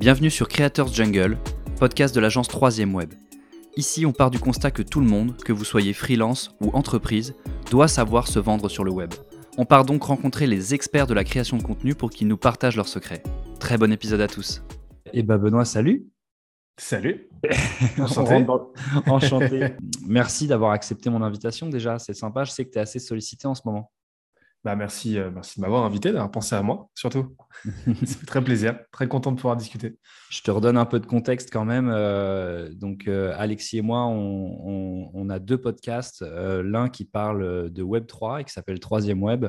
Bienvenue sur Creators Jungle, podcast de l'agence 3ème Web. Ici, on part du constat que tout le monde, que vous soyez freelance ou entreprise, doit savoir se vendre sur le web. On part donc rencontrer les experts de la création de contenu pour qu'ils nous partagent leurs secrets. Très bon épisode à tous. Et bah Benoît, salut. Salut. Enchanté. Enchanté. Merci d'avoir accepté mon invitation déjà, c'est sympa. Je sais que tu es assez sollicité en ce moment. Bah merci, euh, merci de m'avoir invité, d'avoir pensé à moi, surtout. Ça fait très plaisir, très content de pouvoir discuter. Je te redonne un peu de contexte quand même. Euh, donc, euh, Alexis et moi, on, a deux podcasts. L'un qui parle de Web3 et qui s'appelle Troisième Web,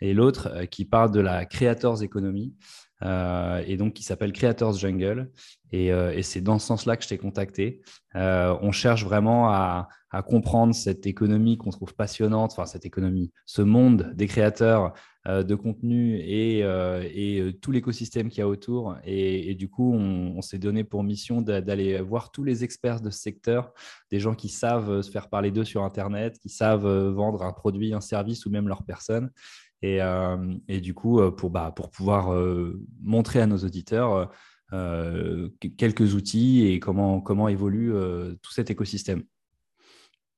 et l'autre qui parle de la Creators Economy. Et donc qui s'appelle Creators Jungle. Et, et c'est dans ce sens-là que je t'ai contacté. on cherche vraiment à, comprendre cette économie qu'on trouve passionnante, enfin cette économie, ce monde des créateurs euh, de contenu et, euh, euh, tout l'écosystème qu'il y a autour. Et, du coup, on, s'est donné pour mission d'aller voir tous les experts de ce secteur, des gens qui savent se faire parler d'eux sur Internet, qui savent vendre un produit, un service ou même leur personne. Et, et du coup, pour, bah, pour pouvoir montrer à nos auditeurs quelques outils et comment, comment évolue tout cet écosystème.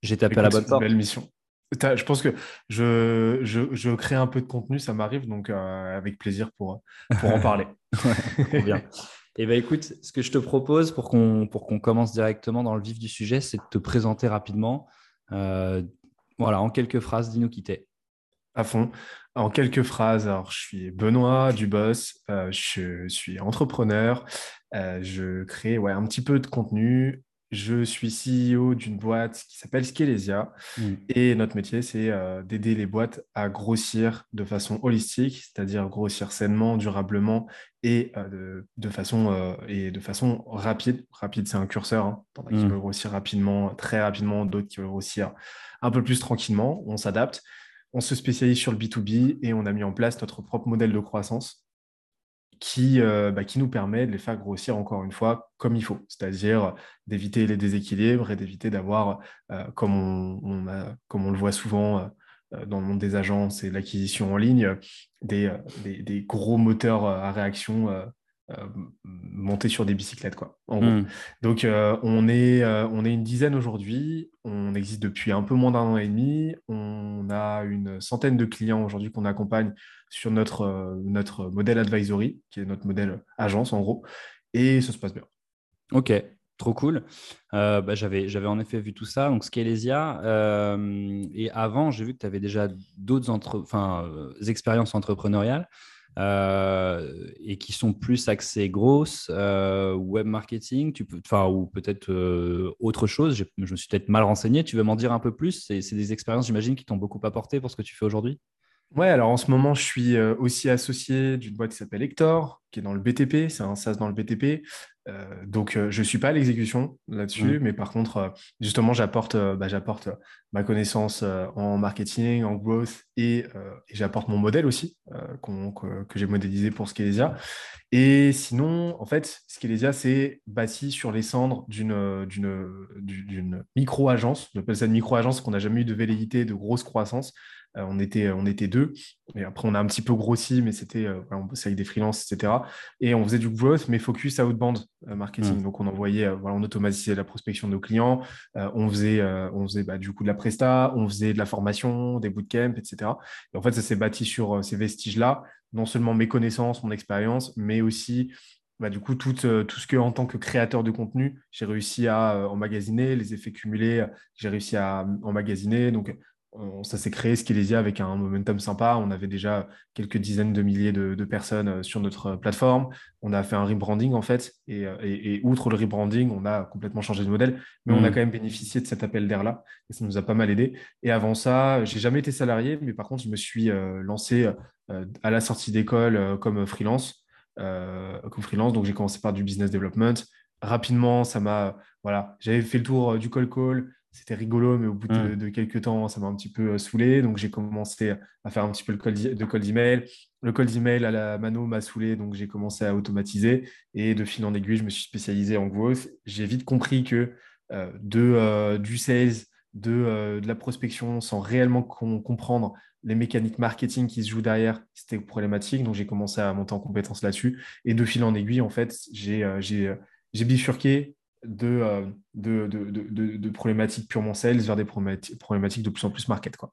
J'ai tapé à la bonne porte. Belle mission. Je pense que je, je, crée un peu de contenu, ça m'arrive, donc euh, avec plaisir pour, pour en parler. Trop bien. Eh bien, écoute, ce que je te propose pour qu'on qu'on commence directement dans le vif du sujet, c'est de te présenter rapidement. Euh, voilà, en quelques phrases, dis-nous qui t'es. À fond. En quelques phrases, alors je suis Benoît Dubos, euh, je suis entrepreneur, je crée ouais, un petit peu de contenu, je suis CEO d'une boîte qui s'appelle Skelesia mm. et notre métier, c'est euh, d'aider les boîtes à grossir de façon holistique, c'est-à-dire grossir sainement, durablement et, euh, de, façon, euh, et de façon rapide. Rapide, c'est un curseur. Hein. T'en qui mm. veulent grossir rapidement, très rapidement, d'autres qui veulent grossir un peu plus tranquillement. On s'adapte. On se spécialise sur le B2B et on a mis en place notre propre modèle de croissance qui, euh, bah, qui nous permet de les faire grossir encore une fois comme il faut, c'est-à-dire d'éviter les déséquilibres et d'éviter d'avoir, euh, comme, on, le voit souvent euh, dans le monde des agences et de l'acquisition en ligne, des, gros moteurs à réaction montés sur des bicyclettes. Quoi, hmm. Donc on, est, on est une dizaine aujourd'hui, on existe depuis un peu moins d'un an et demi, on a une centaine de clients aujourd'hui qu'on accompagne sur notre, euh, notre modèle advisory, qui est notre modèle agence en gros, et ça se passe bien. Ok, trop cool. Euh, bah, j'avais, j'avais en effet vu tout ça. Donc, Scalesia, euh, et avant, j'ai vu que tu avais déjà d'autres entre... enfin, expériences entrepreneuriales. Et qui sont plus axées grosses, web marketing, tu ou peut-être autre chose. Je, me suis peut-être mal renseigné. Tu veux m'en dire un peu plus? C'est des expériences, j'imagine, qui t'ont beaucoup apporté pour ce que tu fais aujourd'hui? Ouais, alors en ce moment, je suis euh, aussi associé d'une boîte qui s'appelle Hector, qui est dans le BTP, c'est un SaaS dans le BTP. Euh, donc, euh, je ne suis pas à l'exécution là-dessus, mmh. mais par contre, justement, j'apporte bah, ma connaissance en marketing, en growth, et, j'apporte mon modèle aussi, que, que j'ai modélisé pour Skelesia. Et sinon, en fait, Skelesia, c'est bâti sur les cendres d'une micro-agence. On appelle ça une micro-agence qu'on n'a jamais eu de velléité de grosse croissance. Euh, on, était, on était deux. Et après, on a un petit peu grossi, mais c'était, euh, on bossait avec des freelances, etc. Et on faisait du growth, mais focus outbound euh, marketing. Donc, on envoyait, voilà, on automatisait la prospection de nos clients. on faisait, on faisait bah, du coup de la presta, on faisait de la formation, des bootcamps, etc. Et en fait, ça s'est bâti sur ces vestiges-là. Non seulement mes connaissances, mon expérience, mais aussi bah, du coup, tout, tout, ce que, en tant que créateur de contenu, j'ai réussi à emmagasiner, les effets cumulés, j'ai réussi à emmagasiner. Donc, ça s'est créé Skelesia avec un momentum sympa. On avait déjà quelques dizaines de milliers de, personnes euh, sur notre plateforme. On a fait un rebranding en fait. Euh, et, outre le rebranding, on a complètement changé de modèle. Mais on a mm. quand même bénéficié de cet appel d'air-là. Et ça nous a pas mal aidé. Et avant ça, j'ai jamais été salarié. Mais par contre, je me suis euh, lancé à la sortie d'école comme freelance. comme freelance. Donc j'ai commencé par du business development. Rapidement, ça m'a. Voilà, j'avais fait le tour du call call c'était rigolo, mais au bout de, mm. quelques temps, ça m'a un petit peu euh, saoulé. Donc, j'ai commencé à faire un petit peu le call de call d'email. Le call d'email à la mano m'a saoulé, donc j'ai commencé à automatiser. Et de fil en aiguille, je me suis spécialisé en growth. J'ai vite compris que euh, de, euh, du sales de, de la prospection sans réellement comprendre les mécaniques marketing qui se jouent derrière, c'était problématique. Donc, j'ai commencé à monter en compétence là-dessus. Et de fil en aiguille, en fait, j'ai bifurqué de, de, de, de, problématiques purement sales vers des problématiques de plus en plus market. Quoi.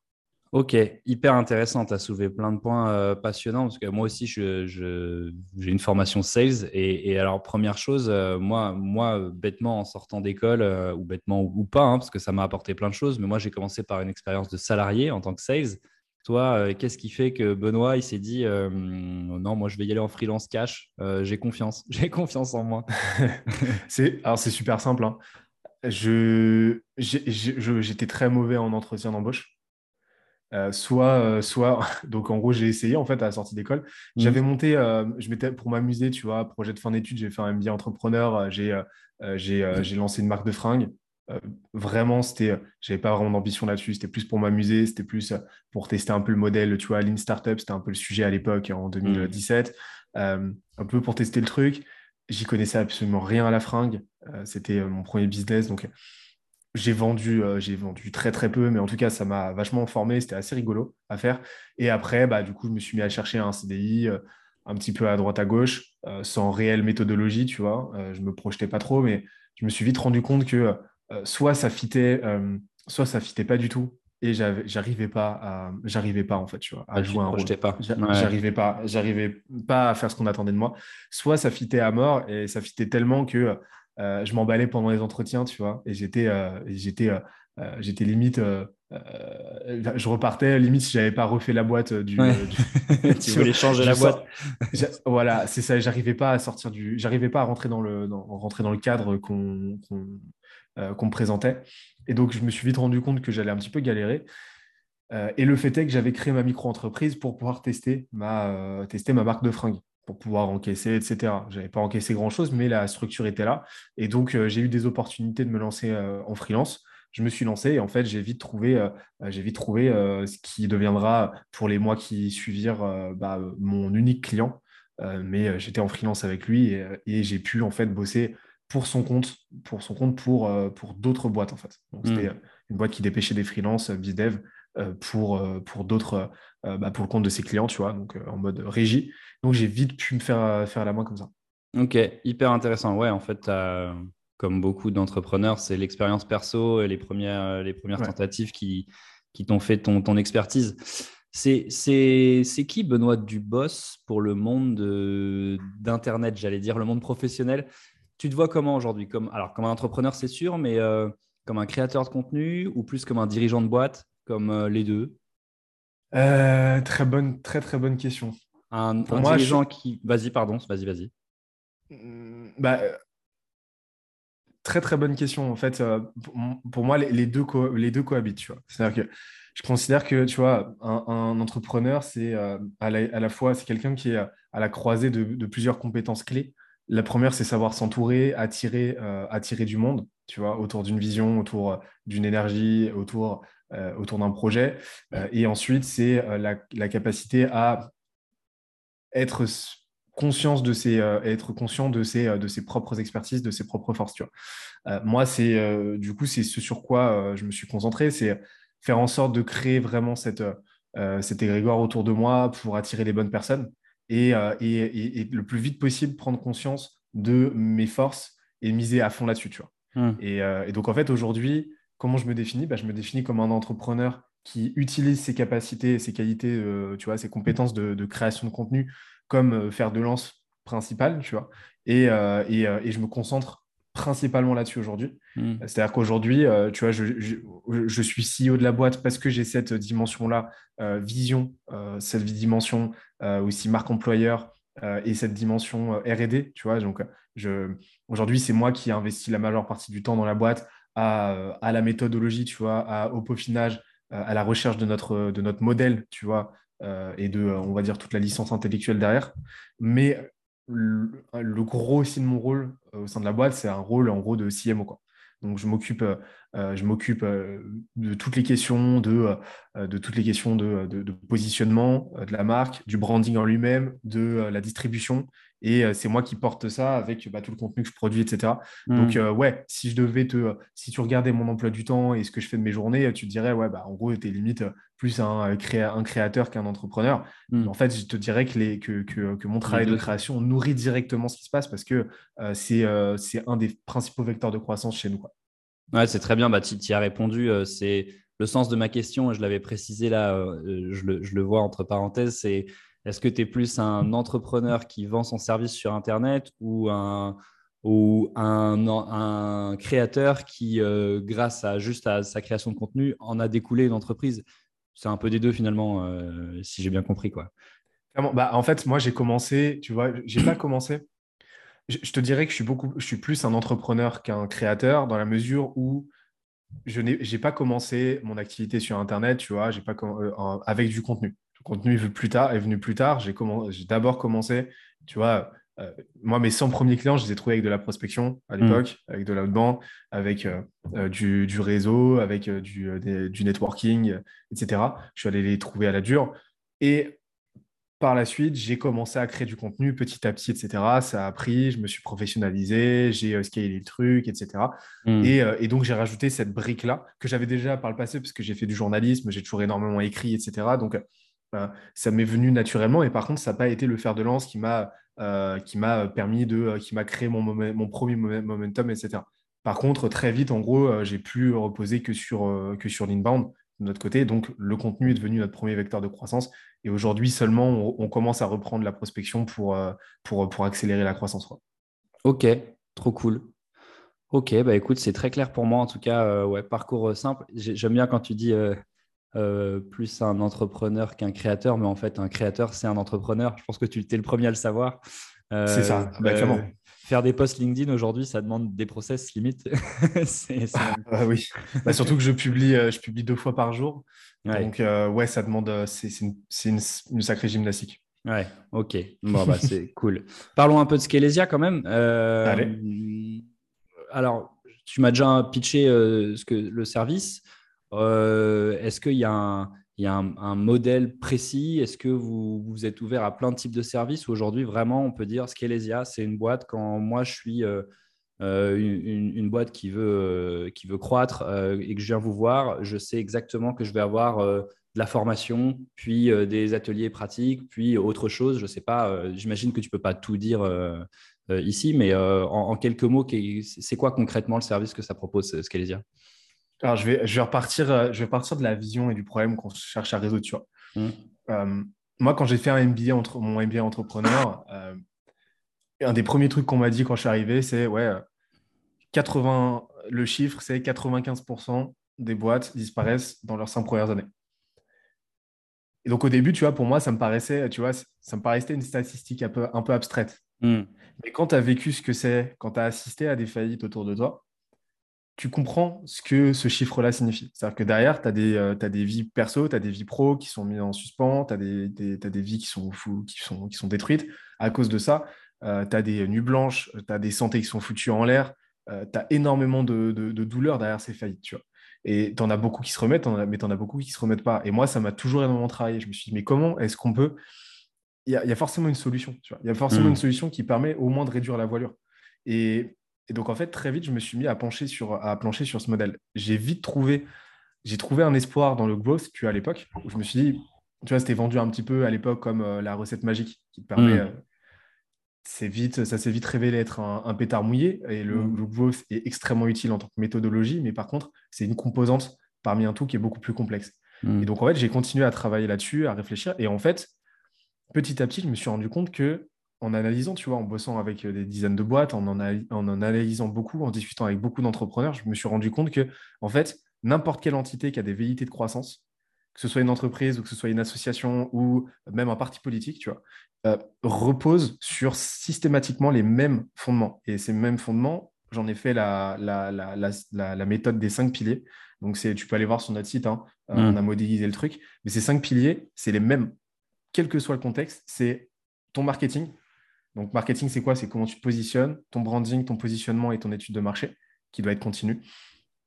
Ok, hyper intéressant. Tu as soulevé plein de points euh, passionnants parce que moi aussi, j'ai je, une formation sales. Et, alors, première chose, euh, moi, moi, bêtement, en sortant d'école, euh, ou bêtement ou, pas, hein, parce que ça m'a apporté plein de choses, mais moi, j'ai commencé par une expérience de salarié en tant que sales. Toi, qu'est-ce qui fait que Benoît, il s'est dit non, moi, je vais y aller en freelance cash, j'ai confiance, j'ai confiance en moi Alors, c'est super simple. Hein. Je, j'étais très mauvais en entretien d'embauche. Euh, soit, euh, soit, donc en gros, j'ai essayé en fait à la sortie d'école. Mmh. J'avais monté, euh, je m'étais pour m'amuser, tu vois, projet de fin d'études, j'ai fait un MBA entrepreneur, j'ai j'ai lancé une marque de fringues. Vraiment, c'était, j'avais pas vraiment d'ambition là-dessus, c'était plus pour m'amuser, c'était plus pour tester un peu le modèle, tu vois, Lean Startup, c'était un peu le sujet à l'époque en 2017, mmh. un peu pour tester le truc. J'y connaissais absolument rien à la fringue, c'était mon premier business, donc j'ai vendu, euh, j'ai vendu très très peu, mais en tout cas, ça m'a vachement formé. C'était assez rigolo à faire. Et après, bah, du coup, je me suis mis à chercher un CDI euh, un petit peu à droite à gauche, euh, sans réelle méthodologie, tu vois. je me projetais pas trop, mais je me suis vite rendu compte que soit ça fitait, soit ça fitait pas du tout. Et j'arrivais pas à, j'arrivais pas en fait, tu vois, à ah, jouer un rôle. Pas. J'arrivais pas, j'arrivais pas à faire ce qu'on attendait de moi. Soit ça fitait à mort et ça fitait tellement que euh, je m'emballais pendant les entretiens, tu vois, et j'étais, euh, j'étais, euh, j'étais limite, je repartais limite si j'avais pas refait la boîte du. tu voulais changer la boîte. voilà, c'est ça. J'arrivais pas à sortir du, j'arrivais pas à rentrer dans le, rentrer dans le cadre qu'on, qu'on, me présentait. Et donc je me suis vite rendu compte que j'allais un petit peu galérer. et le fait est que j'avais créé ma micro-entreprise pour pouvoir tester ma, tester ma marque de fringues pour pouvoir encaisser, etc. Je n'avais pas encaissé grand-chose, mais la structure était là. Et donc, euh, j'ai eu des opportunités de me lancer euh, en freelance. Je me suis lancé et en fait, j'ai vite trouvé, euh, vite trouvé ce qui deviendra pour les mois qui suivirent bah, mon unique client. mais j'étais en freelance avec lui et, j'ai pu en fait bosser pour son compte, pour son compte pour, pour d'autres boîtes en fait. Donc, c'était hmm. une boîte qui dépêchait des freelances, BizDev, pour, pour d'autres, bah, pour le compte de ses clients, tu vois, donc en mode régie. Donc j'ai vite pu me faire, euh, faire la main comme ça. Ok, hyper intéressant. Ouais, en fait, comme beaucoup d'entrepreneurs, c'est l'expérience perso et les premières, les premières tentatives qui, qui t'ont fait ton, ton expertise. C'est qui Benoît Dubos pour le monde d'Internet, j'allais dire, le monde professionnel Tu te vois comment aujourd'hui? Comme, Alors, comme un entrepreneur, c'est sûr, mais euh, comme un créateur de contenu ou plus comme un dirigeant de boîte, comme euh, les deux? Très bonne, très très bonne question. Un, dirigeant qui. Vas-y, pardon, vas-y, vas-y. Mmh, bah, très très bonne question. En fait, euh, pour, moi, les, deux les deux cohabitent. C'est-à-dire que je considère que tu vois, un, entrepreneur, c'est euh, à, la, fois c'est quelqu'un qui est à la croisée de, plusieurs compétences clés. La première, c'est savoir s'entourer, attirer, euh, attirer du monde, tu vois, autour d'une vision, autour d'une énergie, autour, autour d'un projet. et ensuite, c'est la, la, capacité à être conscience de ses, euh, être conscient de ses, euh, de ses propres expertises, de ses propres forces. Euh, moi, c'est du coup, c'est ce sur quoi je me suis concentré, c'est faire en sorte de créer vraiment cette, cet égrégore autour de moi pour attirer les bonnes personnes et, et, le plus vite possible prendre conscience de mes forces et miser à fond là-dessus. Tu vois. Mmh. Et, donc, en fait, aujourd'hui, comment je me définis? Bah, Je me définis comme un entrepreneur qui utilise ses capacités, ses qualités, euh, tu vois, ses compétences de, création de contenu comme euh, faire de lance principale, tu vois. Et, euh, et, je me concentre principalement là-dessus aujourd'hui. Hmm. C'est-à-dire qu'aujourd'hui, tu vois, je, je, suis CEO de la boîte parce que j'ai cette dimension-là, vision, cette dimension aussi marque employeur et cette dimension R&D, tu vois. Donc, aujourd'hui, c'est moi qui ai investi la majeure partie du temps dans la boîte à, à la méthodologie, tu vois, à, au peaufinage, euh, à la recherche de notre, de notre modèle, tu vois, euh, et de, on va dire, toute la licence intellectuelle derrière. Mais le, gros aussi de mon rôle euh, au sein de la boîte, c'est un rôle en gros de CMO. Quoi. Donc, je m'occupe, je m'occupe de toutes les questions de, de toutes les questions de, de, positionnement de la marque, du branding en lui-même, de la distribution et euh, c'est moi qui porte ça avec bah, tout le contenu que je produis, etc. Donc, hmm. euh, ouais, si je devais te, si tu regardais mon emploi du temps et ce que je fais de mes journées, tu te dirais, ouais, bah, en gros, tu es limite plus un, un créateur qu'un entrepreneur. Hmm. En fait, je te dirais que, les, que, que, mon travail de création nourrit directement ce qui se passe parce que c'est un des principaux vecteurs de croissance chez nous. Quoi. Ouais, c'est très bien. Bah, tu y as répondu. c'est le sens de ma question, je l'avais précisé là, je le, je le vois entre parenthèses, c'est est-ce que tu es plus un entrepreneur qui vend son service sur Internet ou un, ou un, créateur qui, euh, grâce à juste à sa création de contenu, en a découlé une entreprise? C'est un peu des deux finalement, euh, si j'ai bien compris. Quoi. Bah, en fait, moi, j'ai commencé, tu vois, j'ai pas commencé. Je, te dirais que je suis, beaucoup, je suis plus un entrepreneur qu'un créateur dans la mesure où je n'ai pas commencé mon activité sur Internet, tu vois, pas, euh, avec du contenu contenu est venu plus tard. Est venu plus tard. J'ai d'abord commencé, tu vois, euh, moi, mes 100 premiers clients, je les ai trouvés avec de la prospection à mm. l'époque, avec de l'outbound, avec euh, euh, du, réseau, avec du, du, networking, etc. Je suis allé les trouver à la dure. Et par la suite, j'ai commencé à créer du contenu petit à petit, etc. Ça a pris, je me suis professionnalisé, j'ai scalé le truc, etc. Mm. Et, et, donc, j'ai rajouté cette brique-là que j'avais déjà par le passé, parce que j'ai fait du journalisme, j'ai toujours énormément écrit, etc. Donc, ça m'est venu naturellement. Et par contre, ça n'a pas été le fer de lance qui m'a euh, qui m'a permis de, euh, qui m'a créé mon, mon premier momentum, etc. Par contre, très vite, en gros, euh, j'ai pu reposer que sur, que sur l'inbound de notre côté. Donc, le contenu est devenu notre premier vecteur de croissance. Et aujourd'hui, seulement, on, commence à reprendre la prospection pour, pour, pour accélérer la croissance. Ok, trop cool. Ok, bah écoute, c'est très clair pour moi. En tout cas, ouais, parcours simple. J'aime bien quand tu dis euh, plus un entrepreneur qu'un créateur, mais en fait, un créateur, c'est un entrepreneur. Je pense que tu es le premier à le savoir. Euh, c'est ça, bah, Faire des posts LinkedIn aujourd'hui, ça demande des process limite. Ah oui, bah, surtout que je publie, euh, je publie deux fois par jour. Donc, ouais, ça demande, c'est une, une, sacrée gymnastique. Ouais, ok. Bon, bah, c'est cool. Parlons un peu de Scalesia quand même. Allez. Alors, tu m'as déjà pitché ce que, le service. Euh, est-ce qu'il y a, un, modèle précis Est-ce que vous, vous, êtes ouvert à plein de types de services Aujourd'hui, vraiment, on peut dire Scalesia, c'est une boîte quand moi je suis euh, euh, une, boîte qui veut, veut croître et que je viens vous voir, je sais exactement que je vais avoir de la formation, puis des ateliers pratiques, puis autre chose. Je ne sais pas, j'imagine que tu ne peux pas tout dire ici, mais en, en, quelques mots, c'est quoi concrètement le service que ça propose, Scalesia alors, je vais, je, vais repartir, euh, je vais partir de la vision et du problème qu'on cherche à résoudre. Tu vois. Mmh. Euh, moi, quand j'ai fait un MBA entre, mon MBA entrepreneur, euh, un des premiers trucs qu'on m'a dit quand je suis arrivé, c'est ouais, 80, le chiffre, c'est 95% des boîtes disparaissent dans leurs cinq premières années. Et donc, au début, tu vois, pour moi, ça me paraissait, tu vois, ça me paraissait une statistique un peu, un peu abstraite. Mmh. Mais quand tu as vécu ce que c'est, quand tu as assisté à des faillites autour de toi, tu comprends ce que ce chiffre-là signifie. C'est-à-dire que derrière, tu as, euh, des vies perso, tu as des vies pro qui sont mises en suspens, tu as, des vies qui sont, qui, sont, qui sont détruites à cause de ça. Euh, tu as des nuits blanches, tu as des santé qui sont foutues en l'air, euh, tu as énormément de, de, douleurs derrière ces faillites. Tu vois. Et tu en as beaucoup qui se remettent, mais tu en as beaucoup qui ne se remettent pas. Et moi, ça m'a toujours énormément travaillé. Je me suis dit, mais comment est-ce qu'on peut. Il y, a, forcément une solution. Il y a forcément mmh. une solution qui permet au moins de réduire la voilure. Et et donc, en fait, très vite, je me suis mis à, pencher sur, à plancher sur ce modèle. J'ai vite trouvé, j'ai trouvé un espoir dans le growth, tu à l'époque, où je me suis dit, tu vois, c'était vendu un petit peu à l'époque comme euh, la recette magique qui te permet. Mm. Euh, vite, ça s'est vite révélé être un, pétard mouillé et le, mm. growth est extrêmement utile en tant que méthodologie, mais par contre, c'est une composante parmi un tout qui est beaucoup plus complexe. Mm. Et donc, en fait, j'ai continué à travailler là-dessus, à réfléchir. Et en fait, petit à petit, je me suis rendu compte que en analysant, tu vois, en bossant avec euh, des dizaines de boîtes, en en, en analysant beaucoup, en discutant avec beaucoup d'entrepreneurs, je me suis rendu compte que, en fait, n'importe quelle entité qui a des velléités de croissance, que ce soit une entreprise ou que ce soit une association ou même un parti politique, tu vois, euh, repose sur systématiquement les mêmes fondements. Et ces mêmes fondements, j'en ai fait la, la, la, méthode des cinq piliers. Donc, tu peux aller voir sur notre site, hein, euh, mmh. on a modélisé le truc. Mais ces cinq piliers, c'est les mêmes, quel que soit le contexte. C'est ton marketing, donc, marketing, c'est quoi? C'est comment tu te positionnes, ton branding, ton positionnement et ton étude de marché qui doit être continue.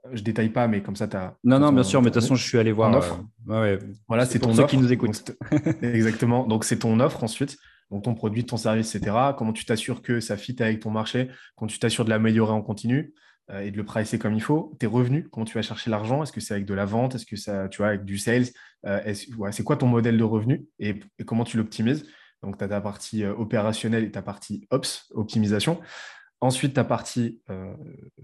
Euh, je détaille pas, mais comme ça, tu as. Non, non, bien sûr, mais de toute façon, je suis allé voir. offre. Euh, voilà, c'est ton ceux qui nous écoutent. exactement. Donc, c'est ton offre ensuite. donc ton produit, ton service, etc. Comment tu t'assures que ça fit avec ton marché, comment tu t'assures de l'améliorer en continu euh, et de le pricer comme il faut? Tes revenus, comment tu vas chercher l'argent? Est-ce que c'est avec de la vente? Est-ce que ça, tu vois, avec du sales? Euh, C'est quoi ton modèle de revenu? Et, comment tu l'optimises? Donc, tu as ta partie euh, opérationnelle et ta partie ops, optimisation. Ensuite, ta partie,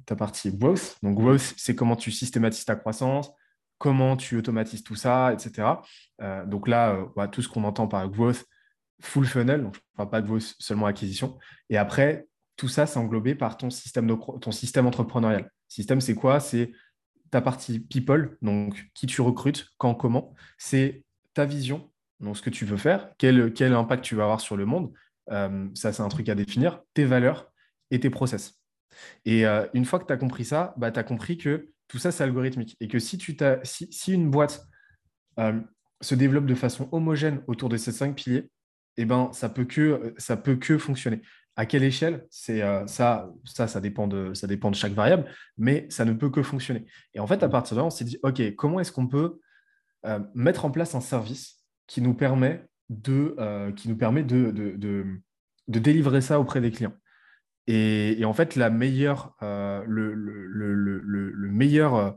ta partie growth. Donc, growth, c'est comment tu systématises ta croissance, comment tu automatises tout ça, etc. donc là, tout ce qu'on entend par growth, full funnel, donc je ne parle pas de growth seulement acquisition. Et après, tout ça, c'est englobé par ton système, ton système entrepreneurial. Système, c'est quoi? C'est ta partie people, donc qui tu recrutes, quand, comment. C'est ta vision, donc ce que tu veux faire, quel, quel impact tu vas avoir sur le monde. Euh, ça, c'est un truc à définir. Tes valeurs et tes process. Et euh, une fois que tu as compris ça, bah, tu as compris que tout ça, c'est algorithmique. Et que si, tu si, si une boîte euh, se développe de façon homogène autour de ces cinq piliers, eh ben, ça peut que ça peut que fonctionner. À quelle échelle C'est ça, ça, ça dépend de ça dépend de chaque variable, mais ça ne peut que fonctionner. Et en fait, à partir de là, on s'est dit, ok, comment est-ce qu'on peut mettre en place un service qui nous permet de euh, qui nous permet de, de, de, délivrer ça auprès des clients. Et, en fait, la meilleure, le, le, le, le, meilleur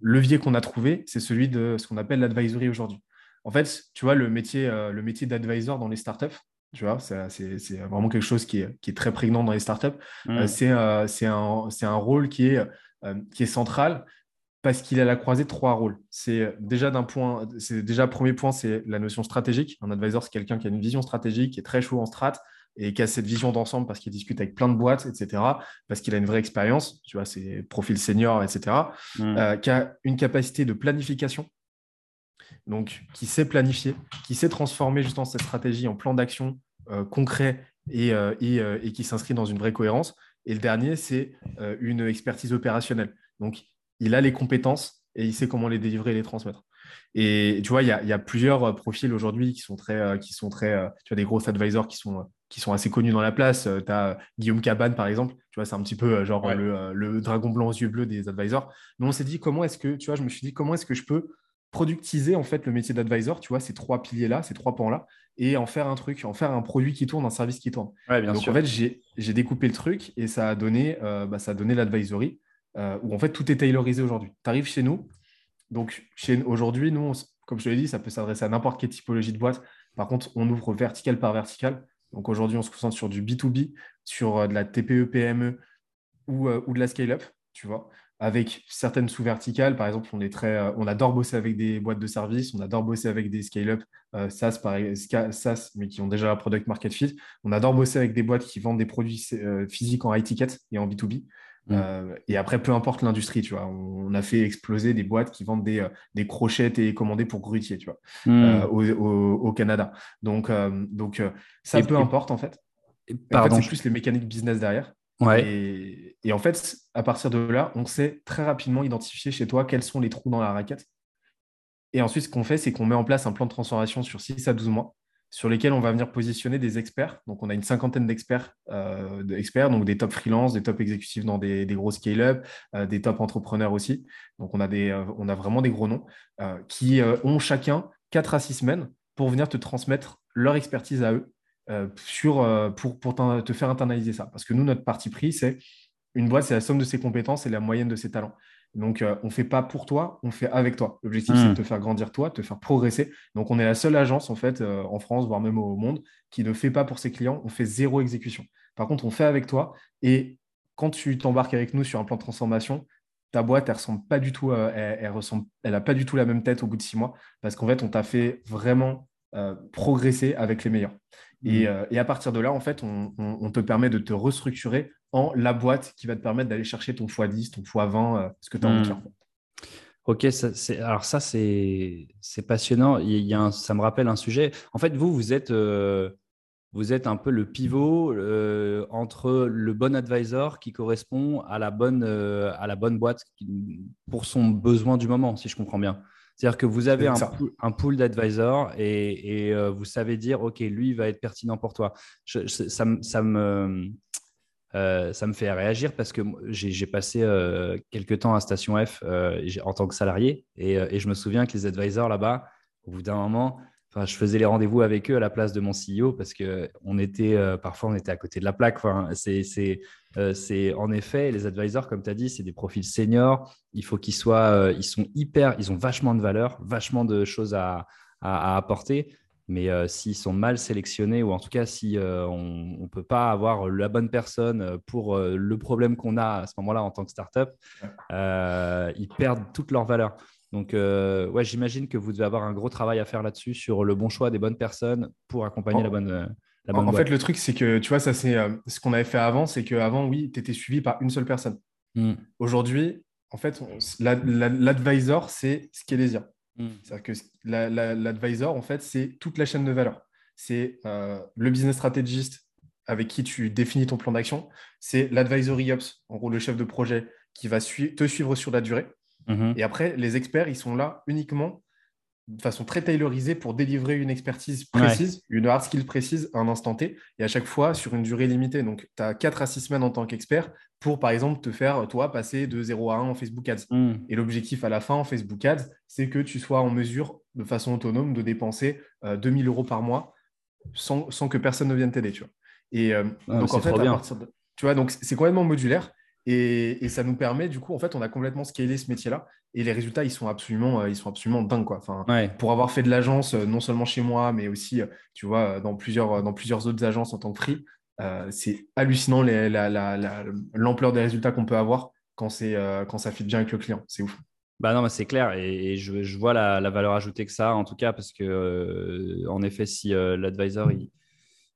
levier qu'on a trouvé, c'est celui de ce qu'on appelle l'advisory aujourd'hui. En fait, tu vois, le métier, le métier d'advisor dans les startups, tu vois, c'est vraiment quelque chose qui est, qui est, très prégnant dans les startups. Euh, mm. euh, c'est un, un, rôle qui est, euh, qui est central parce qu'il a la croisée trois rôles. C'est déjà d'un point, c'est déjà premier point, c'est la notion stratégique. Un advisor, c'est quelqu'un qui a une vision stratégique, qui est très chaud en strat et qui a cette vision d'ensemble parce qu'il discute avec plein de boîtes, etc. Parce qu'il a une vraie expérience, tu vois, c'est profil senior, etc. Mm. qui a une capacité de planification donc qui sait planifier, qui sait transformer justement cette stratégie en plan d'action euh, concret euh, euh, et, qui s'inscrit dans une vraie cohérence. Et le dernier, c'est une expertise opérationnelle. Donc, il a les compétences et il sait comment les délivrer et les transmettre. Et tu vois, il y a, plusieurs profils aujourd'hui qui sont très, qui sont très, tu as des gros advisors qui sont, qui sont assez connus dans la place. tu as Guillaume Cabane, par exemple. Tu vois, c'est un petit peu genre le, le, dragon blanc aux yeux bleus des advisors. Mais on s'est dit, comment est-ce que, tu vois, je me suis dit, comment est-ce que je peux productiser en fait le métier d'advisor, tu vois, ces trois piliers-là, ces trois pans-là, et en faire un truc, en faire un produit qui tourne, un service qui tourne. bien Donc en fait, j'ai découpé le truc et ça a donné, euh, bah, ça a donné l'advisory, euh, où en fait tout est taylorisé aujourd'hui. Tu arrives chez nous, donc aujourd'hui, nous, comme je te l'ai dit, ça peut s'adresser à n'importe quelle typologie de boîte. Par contre, on ouvre vertical par vertical. Donc aujourd'hui, on se concentre sur du B2B, sur euh, de la TPE, PME ou, ou de la scale-up, tu vois avec certaines sous-verticales. Par exemple, on, est très, euh, on adore bosser avec des boîtes de services, on adore bosser avec des scale-up euh, SaaS, par, SaaS, mais qui ont déjà un product market fit. On adore bosser avec des boîtes qui vendent des produits euh, physiques en high ticket et en B2B. Mm. et après, peu importe l'industrie, tu vois, on, a fait exploser des boîtes qui vendent des, des crochets télécommandés pour grutier, tu vois, mm. au, Canada. Donc, donc ça, peu importe en fait. Pardon. c'est plus les mécaniques business derrière. Et, en fait, à partir de là, on sait très rapidement identifier chez toi quels sont les trous dans la raquette. Et ensuite, ce qu'on fait, c'est qu'on met en place un plan de transformation sur 6 à 12 mois, sur lesquels on va venir positionner des experts. Donc, on a une cinquantaine d'experts, euh, donc des top freelance, des top exécutifs dans des, gros scale-up, euh, des top entrepreneurs aussi. Donc, on a, euh, vraiment des gros noms qui ont chacun 4 à 6 semaines pour venir te transmettre leur expertise à eux pour, pour te faire internaliser ça. Parce que nous, notre parti pris, c'est une boîte, c'est la somme de ses compétences et la moyenne de ses talents. Donc, euh, on ne fait pas pour toi, on fait avec toi. L'objectif, c'est de hmm. te faire grandir toi, de te faire progresser. Donc, on est la seule agence, en fait, en France, voire même au monde, qui ne fait pas pour ses clients, on fait zéro exécution. Par contre, on fait avec toi. Et quand tu t'embarques avec nous sur un plan de transformation, ta boîte, elle ressemble pas du tout, elle, ressemble, elle a pas du tout la même tête au bout de six mois, parce qu'en fait, on t'a fait vraiment progresser avec les meilleurs. Mm. Euh, et, à partir de là, en fait, on, te permet de te restructurer en la boîte qui va te permettre d'aller chercher ton x10, ton x20, euh, ce que tu as envie de mm. faire. Ok, alors ça, c'est passionnant. Il y a ça me rappelle un sujet. En fait, vous, vous êtes, euh, vous êtes un peu le pivot entre le bon advisor qui correspond à la bonne, à la bonne boîte pour son besoin du moment, si je comprends bien. C'est-à-dire que vous avez un pool, d'advisors et, euh, vous savez dire, OK, lui, il va être pertinent pour toi. ça, me, euh, ça me fait réagir parce que j'ai passé euh, quelques temps à Station F en tant que salarié et, je me souviens que les advisors là-bas, au bout d'un moment, je faisais les rendez-vous avec eux à la place de mon CEO parce que on était, euh, parfois, on était à côté de la plaque. Euh, en effet, les advisors, comme tu as dit, c'est des profils seniors. Il faut qu'ils soient, euh, ils sont hyper, ils ont vachement de valeur, vachement de choses à, apporter. Mais s'ils sont mal sélectionnés, ou en tout cas, si on ne peut pas avoir la bonne personne pour le problème qu'on a à ce moment-là en tant que startup, ils perdent toute leur valeur. Donc, euh, ouais, j'imagine que vous devez avoir un gros travail à faire là-dessus sur le bon choix des bonnes personnes pour accompagner la bonne. Euh, la bonne en, fait, le truc, c'est que tu vois, ça, c'est euh, ce qu'on avait fait avant, c'est qu'avant, oui, tu étais suivi par une seule personne. Hmm. Aujourd'hui, en fait, l'advisor, c'est Scalesia. Hmm. C'est-à-dire que l'advisor, en fait, c'est toute la chaîne de valeur. C'est le business stratégiste avec qui tu définis ton plan d'action. C'est l'advisory ops, en gros, le chef de projet qui va te suivre sur la durée. Mhm. Et après, les experts, ils sont là uniquement de façon très taylorisée pour délivrer une expertise précise, une hard skill précise à un instant T, et à chaque fois sur une durée limitée. Donc, tu as 4 à 6 semaines en tant qu'expert pour, par exemple, te faire, toi, passer de 0 à 1 en Facebook Ads. Mhm. Et l'objectif à la fin en Facebook Ads, c'est que tu sois en mesure, de façon autonome, de dépenser 2000 euh, euros par mois sans, que personne ne vienne t'aider. Tu vois. Et euh, ah, donc, en fait, tu vois, donc c'est complètement modulaire. Et, ça nous permet, du coup, en fait, on a complètement scalé ce métier-là. Et les résultats, ils sont absolument, euh, ils sont absolument dingues. Quoi. Enfin, Pour avoir fait de l'agence, euh, non seulement chez moi, mais aussi, euh, tu vois, dans plusieurs, dans plusieurs autres agences en tant que free, c'est hallucinant l'ampleur des résultats qu'on peut avoir quand, quand ça fit bien avec le client. C'est ouf. Bah non, c'est clair. Et, je, vois la, valeur ajoutée que ça, en tout cas, parce que, en effet, si l'advisor, il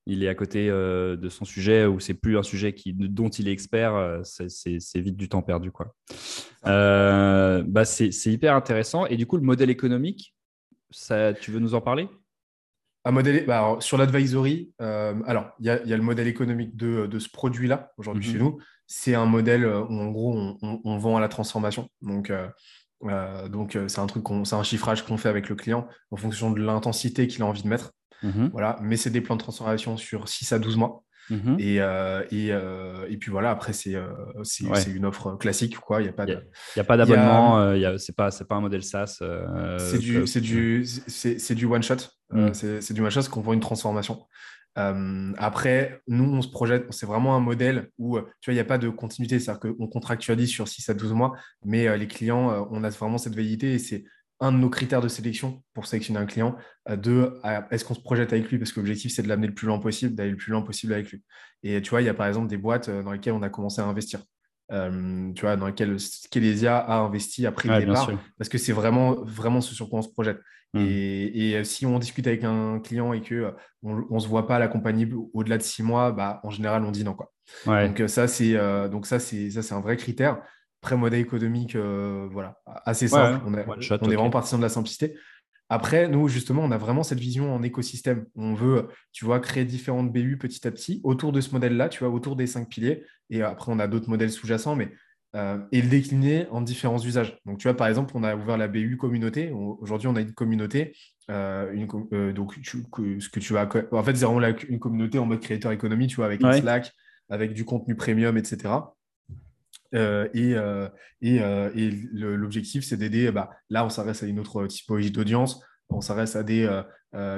il est à côté euh, de son sujet ou c'est plus un sujet qui, dont il est expert, euh, c'est vite du temps perdu. Quoi. Euh, bah c'est hyper intéressant. Et du coup, le modèle économique, ça, tu veux nous en parler? Un modèle, bah, Sur l'advisory, alors il y, a le modèle économique de, de ce produit-là aujourd'hui chez mhm. nous. C'est un modèle où en gros on, vend à la transformation. Donc, donc c'est un truc, c'est un chiffrage qu'on fait avec le client en fonction de l'intensité qu'il a envie de mettre. Mhm. Voilà, mais c'est des plans de transformation sur 6 à 12 mois. Mhm. Et, euh, et, euh, et, puis voilà, après, c'est euh, c'est une offre classique. Quoi. Il n'y a pas d'abonnement, ce n'est pas, pas un modèle SaaS. c'est du, du, du one-shot. Mm. c'est du one-shot qu'on voit une transformation. après, nous, on se projette, c'est vraiment un modèle où tu vois, il n'y a pas de continuité, c'est-à-dire qu'on contractualise sur 6 à 12 mois, mais les clients, on a vraiment cette validité et c'est un de nos critères de sélection pour sélectionner un client. Euh, deux, est-ce qu'on se projette avec lui? Parce que l'objectif, c'est de l'amener le plus loin possible, d'aller le plus loin possible avec lui. Et tu vois, il y a par exemple des boîtes euh, dans lesquelles on a commencé à investir. Euh, tu vois, dans lesquelles Skelesia a investi après le départ, parce que c'est vraiment, vraiment ce sur quoi on se projette. Hmm. Et, si on discute avec un client et que on, ne se voit pas l'accompagner au-delà de six mois, bah, en général, on dit non. Quoi. Donc ça, c'est donc ça, c'est ça, c'est un vrai critère. Après, modèle économique, euh, voilà, assez simple. on, est, vraiment partisan de la simplicité. Après, nous, justement, on a vraiment cette vision en écosystème. On veut, tu vois, créer différentes BU petit à petit autour de ce modèle-là, tu vois, autour des cinq piliers. Et après, on a d'autres modèles sous-jacents, mais euh, et le décliner en différents usages. Donc, tu vois, par exemple, on a ouvert la BU communauté. Aujourd'hui, on a une communauté. Euh, une, donc, ce que tu vas. En fait, c'est vraiment une communauté en mode créateur économie, tu vois, avec un Slack, avec du contenu premium, etc. Euh, et, euh, euh, et, l'objectif, c'est d'aider. Bah, là, on s'adresse à une autre typologie d'audience. On s'adresse à des,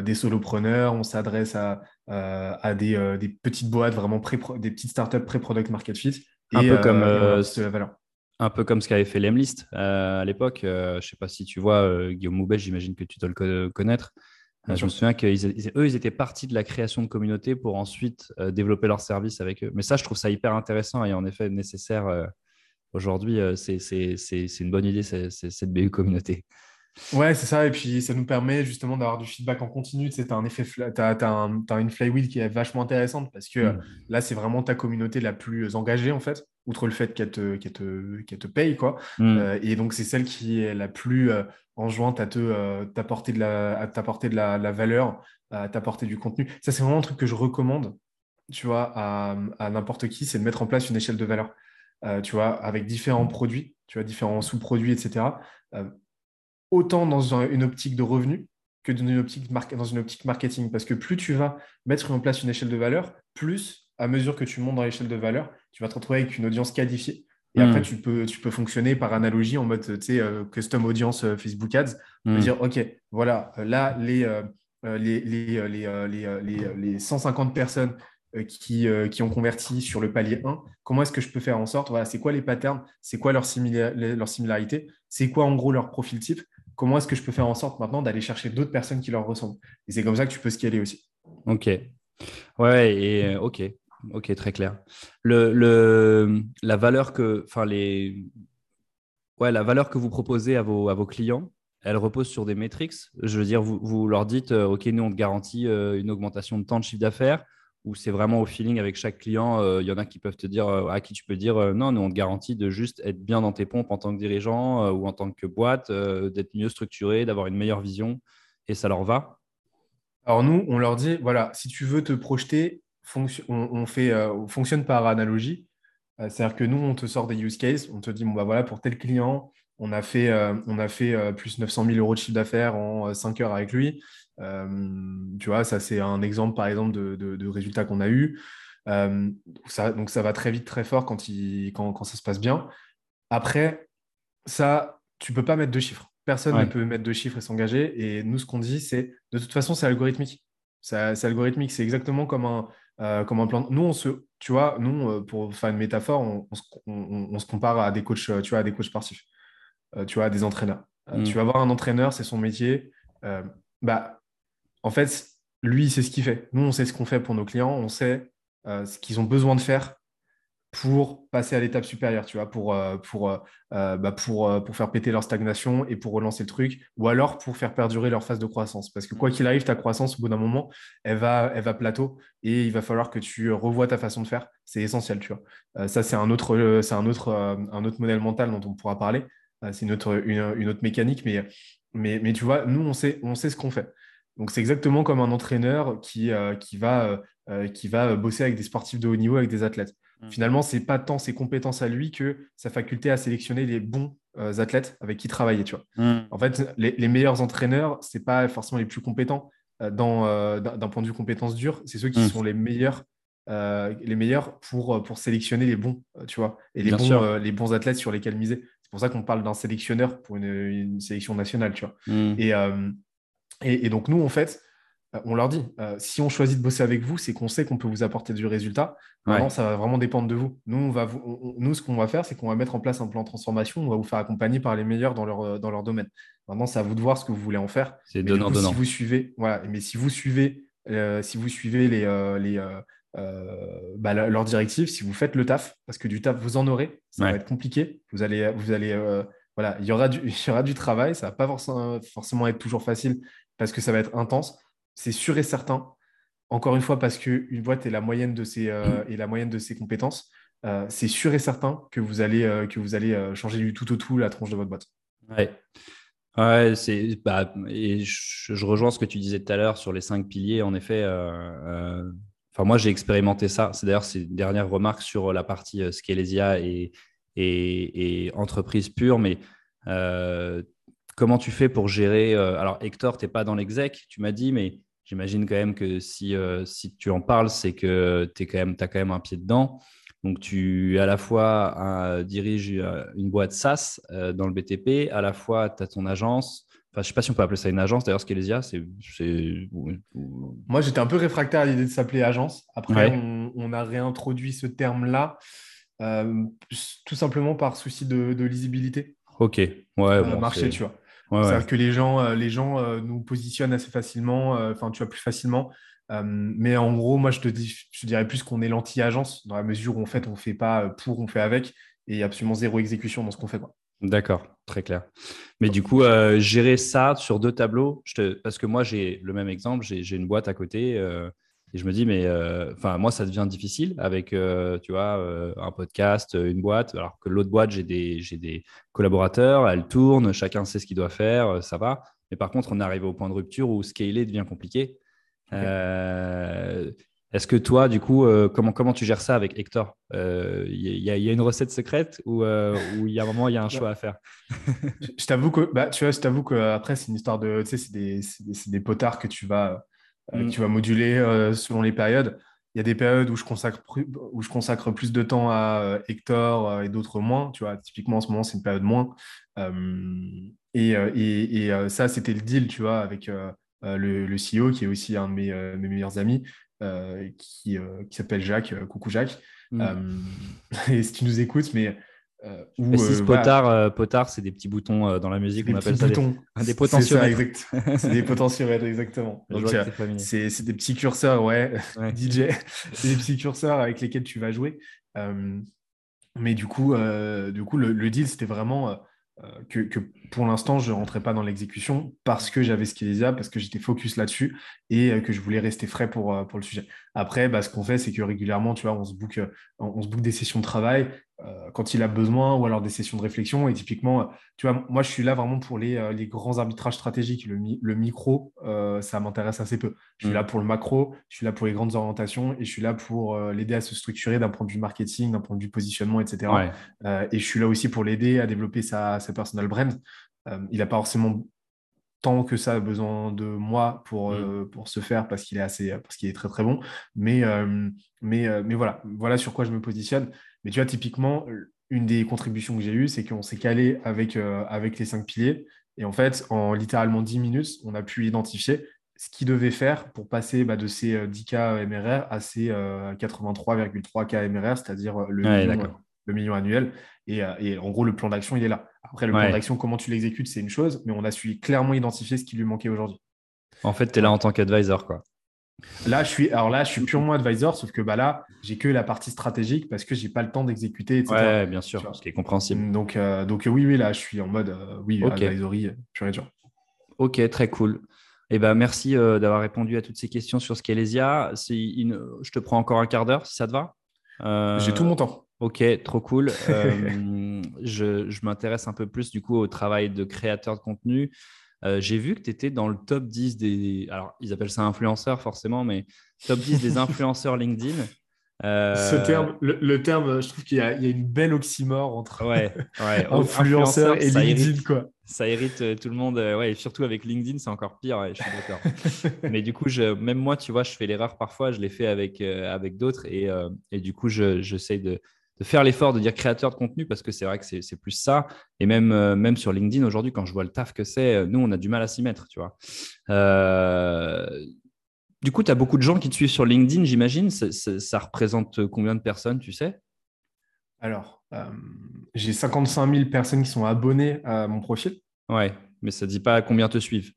des solopreneurs, on s'adresse à, à des, des, petites boîtes, vraiment des petites startups pré-product market fit. Un peu comme la valeur. Un peu comme ce qu'avait fait Lemlist à l'époque. je ne sais pas si tu vois, Guillaume Moubel, j'imagine que tu dois le connaître. Je me souviens qu'eux, ils étaient partis de la création de communautés pour ensuite développer leurs services avec eux. Mais ça, je trouve ça hyper intéressant et en effet nécessaire aujourd'hui, euh, c'est une bonne idée, cette BU communauté. Ouais, c'est ça. Et puis, ça nous permet justement d'avoir du feedback en continu. Tu sais, as, un effet, as, une flywheel qui est vachement intéressante parce que mm. là, c'est vraiment ta communauté la plus engagée, en fait, outre le fait qu'elle te, te, te, paye. Quoi. Mm. Euh, et donc, c'est celle qui est la plus euh, enjointe à t'apporter de, la, de la, la, valeur, à t'apporter du contenu. Ça, c'est vraiment un truc que je recommande tu vois, à, à n'importe qui, c'est de mettre en place une échelle de valeur. Euh, tu vois, avec différents produits, tu vois, différents sous-produits, etc. Euh, autant dans une optique de revenu que dans une, optique dans une optique marketing. Parce que plus tu vas mettre en place une échelle de valeur, plus, à mesure que tu montes dans l'échelle de valeur, tu vas te retrouver avec une audience qualifiée. Et après, hmm. tu peux, tu peux fonctionner par analogie en mode tu sais, euh, custom audience Facebook Ads. Hmm. dire, OK, voilà, là, les, les, les, les, les, 150 personnes qui, qui, ont converti sur le palier 1, comment est-ce que je peux faire en sorte, voilà, c'est quoi les patterns, c'est quoi leur, leur similarité, c'est quoi en gros leur profil type, comment est-ce que je peux faire en sorte maintenant d'aller chercher d'autres personnes qui leur ressemblent. Et c'est comme ça que tu peux scaler aussi. Ok. Ouais, et ok. Ok, très clair. La valeur que, les, ouais, la valeur que vous proposez à vos, à vos clients, elle repose sur des métriques. Je veux dire, vous, vous leur dites, euh, ok, nous on te garantit euh, une augmentation de temps de chiffre d'affaires, ou c'est vraiment au feeling avec chaque client. Euh, il y en a qui peuvent te dire, à qui tu peux dire, non, nous on te garantit de juste être bien dans tes pompes en tant que dirigeant ou en tant que boîte, d'être mieux structuré, d'avoir une meilleure vision, et ça leur va. Alors nous, on leur dit, voilà, si tu veux te projeter, on, fait, euh, fonctionne par analogie. Euh, c'est-à-dire que nous, on te sort des use cases, on te dit, bon, bah voilà, pour tel client, on a fait, euh, on a fait plus 900 000 euros de chiffre d'affaires en 5 heures avec lui. tu vois, ça, c'est un exemple, par exemple, de, résultats qu'on a eu. ça, donc, ça va très vite, très fort quand, il, quand, quand ça se passe bien. Après, ça, tu peux pas mettre de chiffres. Personne ne peut mettre de chiffres et s'engager. Et nous, ce qu'on dit, c'est de toute façon, c'est algorithmique. C'est algorithmique. C'est exactement comme un, euh, comme un plan. Nous, on se, tu vois, nous, euh, pour faire une métaphore, on, se, compare à des coachs, tu vois, à des coachs sportifs, euh, tu vois, à des entraîneurs. Mm. Tu vas voir un entraîneur, c'est son métier. bah, en fait, lui, c'est ce qu'il fait. Nous, on sait ce qu'on fait pour nos clients. On sait ce qu'ils ont besoin de faire pour passer à l'étape supérieure, tu vois, pour, euh, pour, euh, euh, bah, pour, pour faire péter leur stagnation et pour relancer le truc, ou alors pour faire perdurer leur phase de croissance. Parce que quoi qu'il arrive, ta croissance, au bout d'un moment, elle va, elle va plateau et il va falloir que tu revoies ta façon de faire. C'est essentiel, tu vois. ça, c'est un autre, c'est un, autre, un autre modèle mental dont on pourra parler. c'est une autre, une, autre mécanique, mais, mais, mais tu vois, nous, on sait, on sait ce qu'on fait. Donc, c'est exactement comme un entraîneur qui, qui, va, qui va bosser avec des sportifs de haut niveau, avec des athlètes. Mm. Finalement, c'est pas tant ses compétences à lui que sa faculté à sélectionner les bons euh, athlètes avec qui travailler. Tu vois. Mm. En fait, les, meilleurs entraîneurs, c'est pas forcément les plus compétents euh, euh, d'un point de vue compétences dures, c'est ceux qui mm. sont les meilleurs. les meilleurs pour, pour sélectionner les bons, tu vois, et les bons, les bons athlètes sur lesquels miser. C'est pour ça qu'on parle d'un sélectionneur pour une, sélection nationale, tu vois. Et, et, et, donc, nous, en fait, euh, on leur dit, euh, si on choisit de bosser avec vous, c'est qu'on sait qu'on peut vous apporter du résultat. Maintenant, ça va vraiment dépendre de vous. Nous, on va nous ce qu'on va faire, c'est qu'on va mettre en place un plan de transformation. On va vous faire accompagner par les meilleurs dans leur, euh, dans leur domaine. Maintenant, c'est à vous de voir ce que vous voulez en faire. C'est donnant, donnant. Si vous suivez, voilà, mais si vous suivez, si vous suivez les, les bah, leurs directives, si vous faites le taf, parce que du taf, vous en aurez, ça va être compliqué. Vous allez, vous allez voilà, il y aura du, il y aura du travail. Ça va pas forcément, forcément être toujours facile parce que ça va être intense c'est sûr et certain. Encore une fois, parce qu'une boîte est la moyenne de ses, euh, compétences, euh, c'est sûr et certain que vous allez, euh, que vous allez changer du tout au tout la tronche de votre boîte. Ouais. C'est bah, et je, rejoins ce que tu disais tout à l'heure sur les cinq piliers. En effet, enfin moi j'ai expérimenté ça. C'est d'ailleurs ces dernières remarques sur la partie Scalesia et, et, et, entreprise pure, mais comment tu fais pour gérer euh, Alors, Hector, tu n'es pas dans l'exec, tu m'as dit, mais j'imagine quand même que si, euh, si tu en parles, c'est que tu as quand même un pied dedans. Donc, tu à la fois diriges euh, une boîte SaaS dans le BTP, à la fois tu as ton agence. Enfin, je ne sais pas si on peut appeler ça une agence. D'ailleurs, Scalesia, c'est. Moi, j'étais un peu réfractaire à l'idée de s'appeler agence. Après, on, a réintroduit ce terme-là tout simplement par souci de, lisibilité. Ok. Ouais. Bon, marché, tu vois. C'est-à-dire que les gens, euh, les gens euh, nous positionnent assez facilement, euh, enfin, tu vois, plus facilement. mais en gros, moi, je te dis, je dirais plus qu'on est l'anti-agence, dans la mesure où en fait, on ne fait pas pour, on fait avec, et il y a absolument zéro exécution dans ce qu'on fait. D'accord, très clair. Mais du coup, gérer ça sur deux tableaux, je te... parce que moi, j'ai le même exemple, j'ai une boîte à côté. Et je me dis, mais euh, moi, ça devient difficile avec, euh, tu vois, euh, un podcast, une boîte, alors que l'autre boîte, j'ai des, des collaborateurs, elles tournent, chacun sait ce qu'il doit faire, ça va. Mais par contre, on est arrivé au point de rupture où scaler devient compliqué. Est-ce que toi, du coup, comment, comment tu gères ça avec Hector? Il y, a une recette secrète ou il y a un moment, il y a un choix à faire? Je t'avoue que, bah, tu vois, je t'avoue que après, c'est une histoire de, tu sais, c'est des, des, potards que tu vas euh, mm. tu vas moduler euh, selon les périodes. Il y a des périodes où je consacre, où je consacre plus de temps à euh, Hector et d'autres moins. Tu vois, typiquement en ce moment, c'est une période moins. et, et, et ça, c'était le deal, tu vois, avec, le, le, CEO, qui est aussi un de mes, mes meilleurs amis, qui, qui s'appelle Jacques. coucou Jacques. Mm. et si tu nous écoutes, mais euh, ou, euh, potard, euh, potard c'est des petits boutons dans la musique, on appelle ça boutons. des, des potentiomètres. C'est des potentiomètres, exactement. c'est des petits curseurs, ouais, DJ. c'est des petits curseurs avec lesquels tu vas jouer. mais du coup, du coup le, le deal, c'était vraiment que, que, pour l'instant, je ne rentrais pas dans l'exécution parce que j'avais Skelesia, parce que j'étais focus là-dessus et que je voulais rester frais pour, pour le sujet. Après, bah, ce qu'on fait, c'est que régulièrement, tu vois, on se book, on se book des sessions de travail quand il a besoin ou alors des sessions de réflexion. Et typiquement, tu vois, moi, je suis là vraiment pour les, euh, les grands arbitrages stratégiques. Le, le micro, euh, ça m'intéresse assez peu. Je suis mm. là pour le macro, je suis là pour les grandes orientations et je suis là pour l'aider à se structurer d'un point de vue marketing, d'un point de vue positionnement, etc. et je suis là aussi pour l'aider à développer sa, sa personal brand. il n'a pas forcément tant que ça besoin de moi pour, mm. pour se faire parce qu'il est assez parce qu'il est très très bon mais mais mais voilà voilà sur quoi je me positionne mais tu vois, typiquement, une des contributions que j'ai eues, c'est qu'on s'est calé avec, euh, avec les cinq piliers. Et en fait, en littéralement 10 minutes, on a pu identifier ce qu'il devait faire pour passer bah, de ces 10K euh, MRR à ces 83,3K euh, MRR, c'est-à-dire le, million, annuel. Et, en gros, le plan d'action, il est là. Après, le plan d'action, comment tu l'exécutes, c'est une chose, mais on a su clairement identifier ce qui lui manquait aujourd'hui. En fait, tu es là en tant qu'advisor, quoi. Là, je suis, alors là, je suis purement advisor, sauf que bah là, j'ai que la partie stratégique parce que j'ai pas le temps d'exécuter, etc. Ouais, bien sûr, ce qui est compréhensible. Donc, euh, donc oui, oui, là, je suis en mode euh, oui, advisory pur et dur. Ok, très cool. Et eh ben, merci euh, d'avoir répondu à toutes ces questions sur Scalesia. Une... Je te prends encore un quart d'heure si ça te va. J'ai tout mon temps. Ok, trop cool. je, je m'intéresse un peu plus du coup au travail de créateur de contenu. Euh, j'ai vu que tu étais dans le top 10 des. Alors, ils appellent ça influenceurs forcément, mais top 10 des influenceurs LinkedIn. Euh, Ce terme, le, terme, je trouve qu'il y, a une belle oxymore entre ouais, ouais. influenceur et LinkedIn. quoi. Ça irrite euh, tout le monde. Ouais, et surtout avec LinkedIn, c'est encore pire. je suis d'accord. mais du coup, je, même moi, tu vois, je fais l'erreur parfois. Je l'ai fait avec, avec d'autres. Et, et, du coup, j'essaie de, de faire l'effort de dire créateur de contenu parce que c'est vrai que c'est plus ça. Et même, euh, même sur LinkedIn aujourd'hui, quand je vois le taf que c'est, euh, nous, on a du mal à s'y mettre, tu vois. Euh, du coup, tu as beaucoup de gens qui te suivent sur LinkedIn, j'imagine. Ça représente combien de personnes, tu sais? Alors, j'ai 55 000 personnes qui sont abonnées à mon profil. Ouais, mais ça ne dit pas combien te suivent.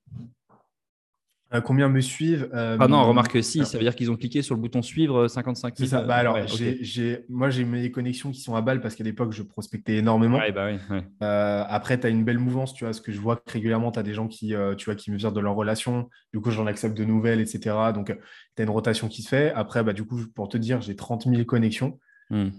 Euh, combien me suivent euh, Ah non, remarque si, ça veut dire qu'ils ont cliqué sur le bouton suivre 55 000. C'est ça. Bah alors, moi, j'ai mes connexions qui sont à balle parce qu'à l'époque, je prospectais énormément. bah oui, euh, après, tu as une belle mouvance, tu vois, ce que je vois que régulièrement, tu as des gens qui, tu vois, qui me virent de leur relation. Du coup, j'en accepte de nouvelles, etc. Donc, tu as une rotation qui se fait. Après, bah, du coup, pour te dire, j'ai 30 000 connexions hmm.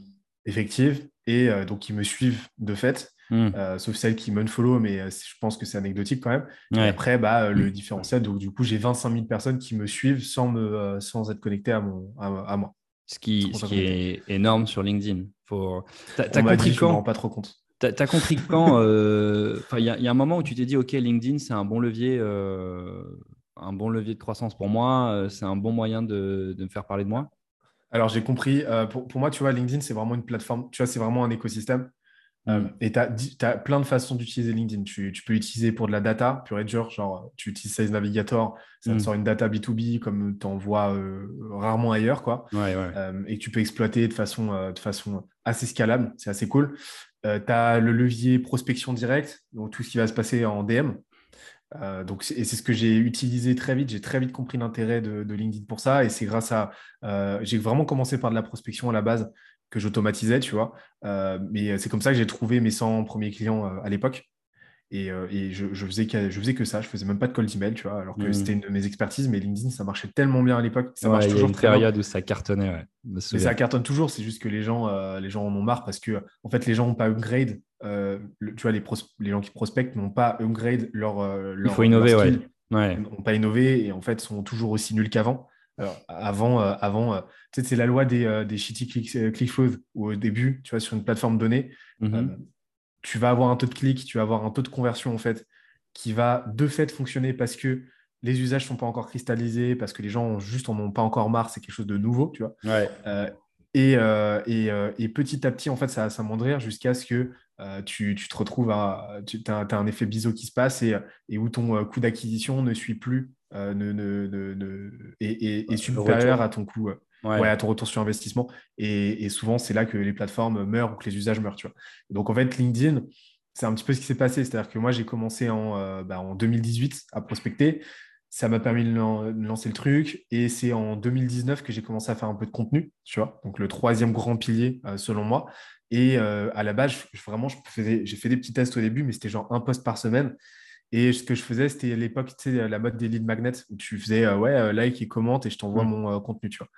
effectives et donc qui me suivent de fait. Hmm. Euh, sauf celles qui m'unfollow, mais euh, je pense que c'est anecdotique quand même. Et après, bah, le différentiel, donc du coup, j'ai 25 000 personnes qui me suivent sans, me, euh, sans être connectées à, mon, à, moi. Ce qui, qui est énorme sur LinkedIn. Faut... Tu as, compris quand... Je me rends pas trop compte. Tu as, compris quand Il y, y, a un moment où tu t'es dit, OK, LinkedIn, c'est un bon levier. un bon levier de croissance pour moi, c'est un bon moyen de, de, me faire parler de moi? Alors j'ai compris. pour, pour, moi, tu vois, LinkedIn, c'est vraiment une plateforme, tu vois, c'est vraiment un écosystème. Euh, et tu as, plein de façons d'utiliser LinkedIn. Tu, peux l'utiliser pour de la data, pure et dur, genre tu utilises Sales Navigator, ça te mm. sort une data B2B comme tu en vois euh, rarement ailleurs. Quoi. Euh, et que tu peux exploiter de façon, de façon assez scalable, c'est assez cool. tu as le levier prospection directe, donc tout ce qui va se passer en DM. donc, et c'est ce que j'ai utilisé très vite. J'ai très vite compris l'intérêt de, de, LinkedIn pour ça. Et c'est grâce à. j'ai vraiment commencé par de la prospection à la base que j'automatisais, tu vois. Euh, mais c'est comme ça que j'ai trouvé mes 100 premiers clients euh, à l'époque. Et, euh, et je, je, faisais que, je faisais que ça, je faisais même pas de cold email, tu vois, alors que mmh. c'était une de mes expertises, mais LinkedIn, ça marchait tellement bien à l'époque. Ça marche toujours. Il y a une période où ça cartonnait, ouais. Mais ça cartonne toujours, c'est juste que les gens, les gens en ont marre parce que, en fait, les gens n'ont pas upgrade. tu vois, les, les gens qui prospectent n'ont pas upgrade leur, leur. Il faut innover, ouais. ouais. N'ont pas innové et en fait sont toujours aussi nuls qu'avant. Alors, avant, euh, avant euh, c'est la loi des, euh, des shitty click, click flows, où au début, tu vois, sur une plateforme donnée, mhm. tu vas avoir un taux de clic, tu vas avoir un taux de conversion, en fait, qui va de fait fonctionner parce que les usages ne sont pas encore cristallisés, parce que les gens juste en ont pas encore marre, c'est quelque chose de nouveau, tu vois. et, et, et, petit à petit, en fait, ça va s'amoindrir jusqu'à ce que tu, tu, te retrouves à. Tu as, as, un effet biseau qui se passe et, et où ton coût d'acquisition ne suit plus ne, ne, est, supérieur à ton coût. Ouais. à ton retour sur investissement. Et, souvent, c'est là que les plateformes meurent ou que les usages meurent. Tu vois. Donc, en fait, LinkedIn, c'est un petit peu ce qui s'est passé. C'est-à-dire que moi, j'ai commencé en, bah, en 2018 à prospecter ça m'a permis de lancer le truc. Et c'est en 2019 que j'ai commencé à faire un peu de contenu, tu vois. Donc, le troisième grand pilier, euh, selon moi. Et euh, à la base, vraiment, j'ai fait des petits tests au début, mais c'était genre un post par semaine. Et ce que je faisais, c'était à l'époque, tu sais, la mode des lead magnets, où tu faisais, euh, ouais, like et commente, et je t'envoie mmh. mon contenu, tu vois.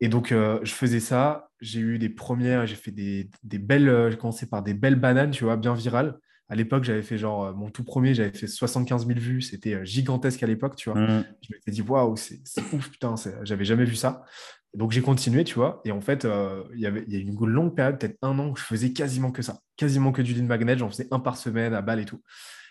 Et donc, je faisais ça. J'ai eu des premières, j'ai fait des, des belles, j'ai commencé par des belles bananes, tu vois, bien virales. À l'époque, j'avais fait genre, euh, mon tout premier, j'avais fait 75 000 vues. C'était euh, gigantesque à l'époque, tu vois. Mm. Je m'étais dit, waouh, c'est ouf, putain, j'avais jamais vu ça. Donc, j'ai continué, tu vois. Et en fait, euh, il y avait il y a une longue période, peut-être un an, où je faisais quasiment que ça. Quasiment que du lead magnet. J'en faisais un par semaine à balle et tout.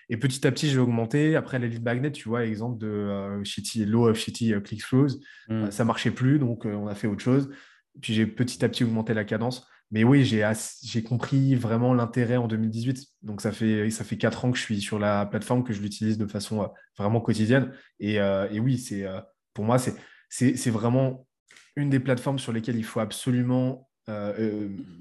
Et petit à petit, j'ai augmenté. Après, les lead magnets, tu vois, exemple de Shitty, Low of Shitty ClickFlows, mm. ça marchait plus. Donc, on a fait autre chose. Puis, j'ai petit à petit augmenté la cadence. Mais oui, j'ai compris vraiment l'intérêt en 2018. Donc, ça fait, ça fait quatre ans que je suis sur la plateforme, que je l'utilise de façon euh, vraiment quotidienne. Et, euh, et oui, c'est euh, pour moi, c'est vraiment une des plateformes sur lesquelles il faut absolument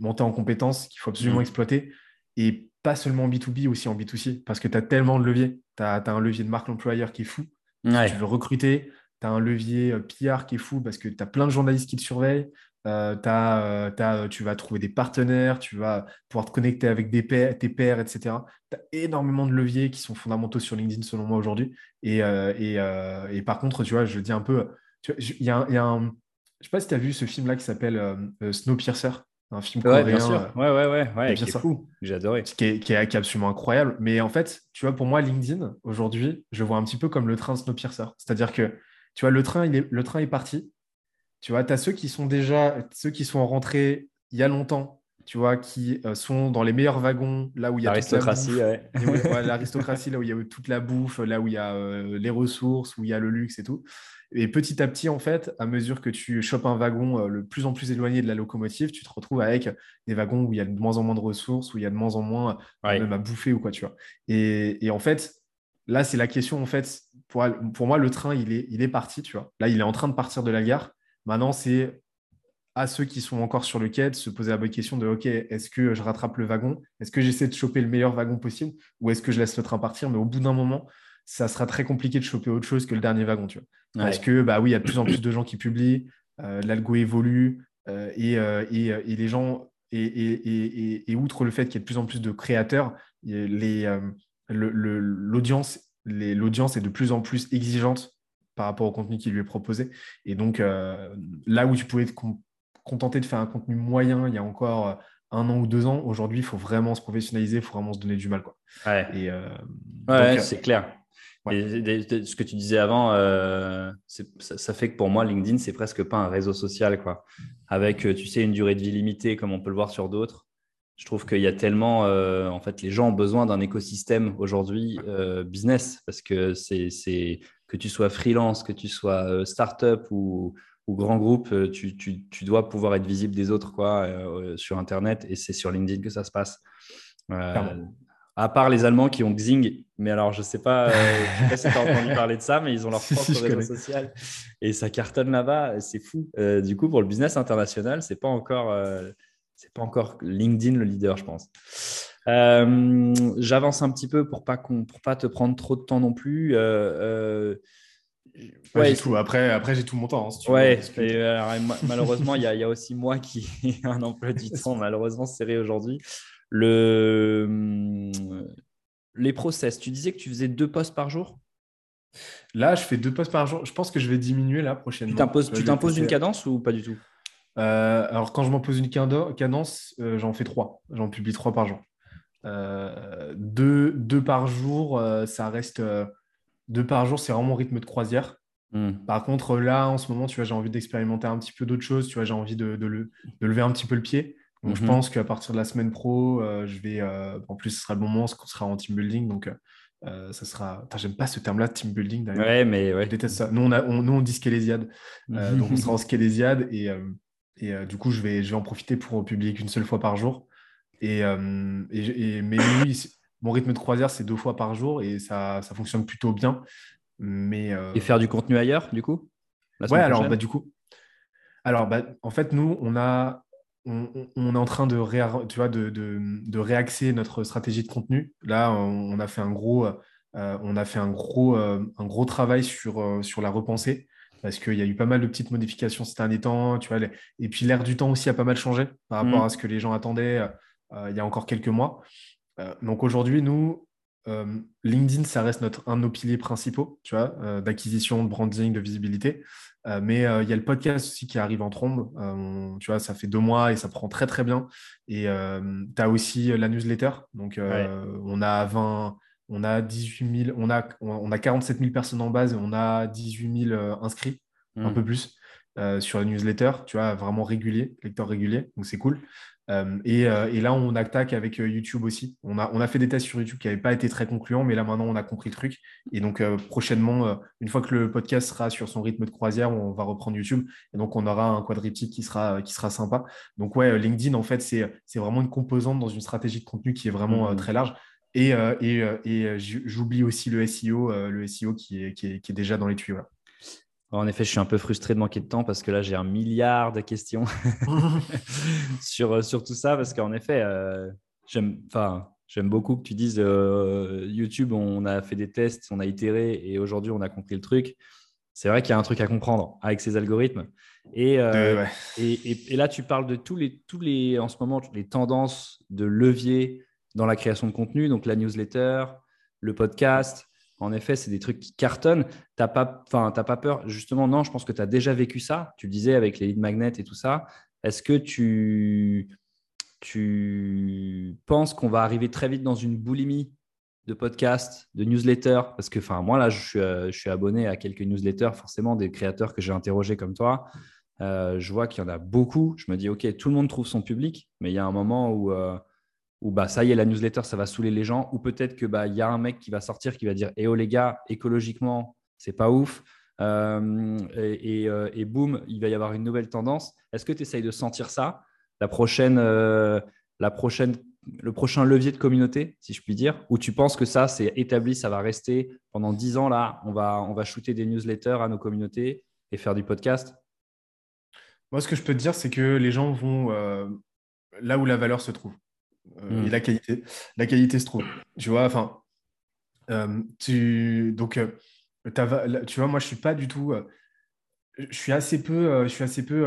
monter en compétences, qu'il faut absolument mmh. exploiter. Et pas seulement en B2B, aussi en B2C, parce que tu as tellement de leviers. Tu as, as, un levier de marque employeur qui est fou. tu veux recruter, tu as un levier PR qui est fou parce que tu as plein de journalistes qui te surveillent. Euh, euh, euh, tu vas trouver des partenaires, tu vas pouvoir te connecter avec des tes pairs, etc. Tu as énormément de leviers qui sont fondamentaux sur LinkedIn selon moi aujourd'hui. Et, et, par contre, tu vois, je dis un peu, il y, a un, je sais pas si tu as vu ce film-là qui s'appelle Snowpiercer, un film coréen. Bien sûr. Ouais, ouais, ouais, ouais qui est fou. J'ai adoré. Qui est, qui, est, absolument incroyable. Mais en fait, tu vois, pour moi, LinkedIn, aujourd'hui, je vois un petit peu comme le train Snowpiercer. C'est-à-dire que, tu vois, le train, il est, le train est parti tu vois, tu as ceux qui sont déjà, ceux qui sont rentrés il y a longtemps, tu vois, qui euh, sont dans les meilleurs wagons, là où il y a l'aristocratie, l'aristocratie, là où il y a toute la bouffe, là où il y a euh, les ressources, où il y a le luxe et tout. Et petit à petit, en fait, à mesure que tu chopes un wagon euh, le plus en plus éloigné de la locomotive, tu te retrouves avec des wagons où il y a de moins en moins de ressources, où il y a de moins en moins même à bouffer ou quoi, tu vois. Et, et en fait, là, c'est la question, en fait, pour, pour moi, le train, il est, il est parti, tu vois. Là, il est en train de partir de la gare. Maintenant, c'est à ceux qui sont encore sur le quai de se poser la bonne question de OK, est-ce que je rattrape le wagon? Est-ce que j'essaie de choper le meilleur wagon possible? Ou est-ce que je laisse le train partir? Mais au bout d'un moment, ça sera très compliqué de choper autre chose que le dernier wagon. Tu vois. Parce que, bah oui, il y a de plus en plus de gens qui publient, euh, l'algo évolue euh, euh, et, et, les gens, et, et, outre le fait qu'il y ait de plus en plus de créateurs, l'audience est de plus en plus exigeante par rapport au contenu qui lui est proposé. Et donc, là où tu pouvais te contenter de faire un contenu moyen il y a encore euh, un an ou deux ans, aujourd'hui, il faut vraiment se professionnaliser, il faut vraiment se donner du mal. Quoi. Ouais, et, euh, c'est clair. ce que tu disais avant, ça, fait que pour moi, LinkedIn, c'est presque pas un réseau social, quoi. Avec, tu sais, une durée de vie limitée, comme on peut le voir sur d'autres. Je trouve qu'il y a tellement, en fait, les gens ont besoin d'un écosystème aujourd'hui business parce que c'est que tu sois freelance, que tu sois euh, startup ou, ou grand groupe, euh, tu, tu, tu, dois pouvoir être visible des autres quoi, euh, sur Internet et c'est sur LinkedIn que ça se passe. à part les Allemands qui ont Xing, mais alors je ne sais pas, sais si tu as entendu parler de ça, mais ils ont leur propre réseau social et ça cartonne là-bas, c'est fou. du coup, pour le business international, ce n'est pas, encore, c'est pas encore LinkedIn le leader, je pense. Euh, j'avance un petit peu pour pas pour pas te prendre trop de temps non plus. Euh, euh, ouais, tout. Après, après j'ai tout mon temps. Hein, ouais, malheureusement, il y, y, a aussi moi qui ai un emploi du temps malheureusement serré aujourd'hui. Le... Les process, tu disais que tu faisais deux postes par jour? Là, je fais deux postes par jour. Je pense que je vais diminuer là prochainement. Tu t'imposes une cadence ou pas du tout? Alors, quand je m'impose une cadence, j'en fais trois. J'en publie trois par jour. Euh, deux, par jour, euh, ça reste. Euh, deux par jour, c'est vraiment mon rythme de croisière. Hmm. Par contre, là, en ce moment, tu vois, j'ai envie d'expérimenter un petit peu d'autres choses. Tu vois, j'ai envie de, lever un petit peu le pied. Donc, je mhm. pense qu'à partir de la semaine pro, je vais. en plus, ce sera le bon moment, qu'on sera en team building. Donc, ça sera. J'aime pas ce terme-là, team building d'ailleurs. Ouais, mais ouais. Je déteste ça. Nous, on, a, on, nous, on dit scalésiade. donc, on sera en scalésiade. Et, et du coup, je vais, je vais en profiter pour publier qu'une seule fois par jour. Et, euh, et, mais oui, mon rythme de croisière, c'est deux fois par jour et ça, ça fonctionne plutôt bien. Mais, Et faire du contenu ailleurs, du coup Ouais, alors bah, du coup. Alors, bah, en fait, nous, on a on, est en train de, tu vois, de, de, réaxer notre stratégie de contenu. Là, on, a fait un gros, euh, on a fait un gros, euh, un gros travail sur, euh, sur la repensée parce qu'il y a eu pas mal de petites modifications ces derniers temps. Tu vois, Et puis l'air du temps aussi a pas mal changé par rapport mmh. à ce que les gens attendaient il y a encore quelques mois. Donc aujourd'hui, nous, LinkedIn, ça reste notre, un de nos piliers principaux, tu vois, d'acquisition, de branding, de visibilité. Euh, mais euh, il y a le podcast aussi qui arrive en trombe. Euh, tu vois, ça fait deux mois et ça prend très très bien. Et tu as aussi la newsletter. Donc on a 20, on a 18 000, on a, on a 47 000 personnes en base et on a 18 000 inscrits, un hmm. peu plus. sur la newsletter, tu vois, vraiment régulier, lecteur régulier, donc c'est cool. Euh, euh, et, là, on attaque avec euh, YouTube aussi. On a, on a fait des tests sur YouTube qui n'avaient pas été très concluants, mais là maintenant, on a compris le truc. Et donc, prochainement, une fois que le podcast sera sur son rythme de croisière, on va reprendre YouTube. Et donc, on aura un quadriptyque qui sera, qui sera sympa. Donc, ouais, LinkedIn, en fait, c'est vraiment une composante dans une stratégie de contenu qui est vraiment mmh. très large. Et, et, et j'oublie aussi le SEO, le SEO qui est, qui est, déjà dans les tuyaux. En effet, je suis un peu frustré de manquer de temps parce que là, j'ai un milliard de questions sur, euh, sur tout ça. Parce qu'en effet, euh, j'aime beaucoup que tu dises euh, YouTube, on a fait des tests, on a itéré et aujourd'hui, on a compris le truc. C'est vrai qu'il y a un truc à comprendre avec ces algorithmes. Et, et, et, là, tu parles de tous les, tous les, en ce moment, les tendances de levier dans la création de contenu, donc la newsletter, le podcast, en effet, c'est des trucs qui cartonnent. Tu n'as pas, pas peur Justement, non, je pense que tu as déjà vécu ça. Tu le disais avec les lead magnets et tout ça. Est-ce que tu, tu penses qu'on va arriver très vite dans une boulimie de podcasts, de newsletters? Parce que moi, là, je suis, euh, abonné à quelques newsletters, forcément, des créateurs que j'ai interrogés comme toi. Euh, je vois qu'il y en a beaucoup. Je me dis, OK, tout le monde trouve son public, mais il y a un moment où... Euh, ou bah ça y est, la newsletter, ça va saouler les gens, ou peut-être que bah y a un mec qui va sortir qui va dire Eh oh les gars, écologiquement, c'est pas ouf. Euh, et, euh, et, boum, il va y avoir une nouvelle tendance. Est-ce que tu essayes de sentir ça la prochaine, euh, la prochaine, Le prochain levier de communauté, si je puis dire, ou tu penses que ça, c'est établi, ça va rester pendant 10 ans là, on va, on va shooter des newsletters à nos communautés et faire du podcast? Moi, ce que je peux te dire, c'est que les gens vont là où la valeur se trouve. Euh, et hmm. la qualité. La qualité se trouve. Tu vois, enfin, euh, tu, donc, euh, tu vois, moi, je suis pas du tout. je suis assez peu, je suis assez peu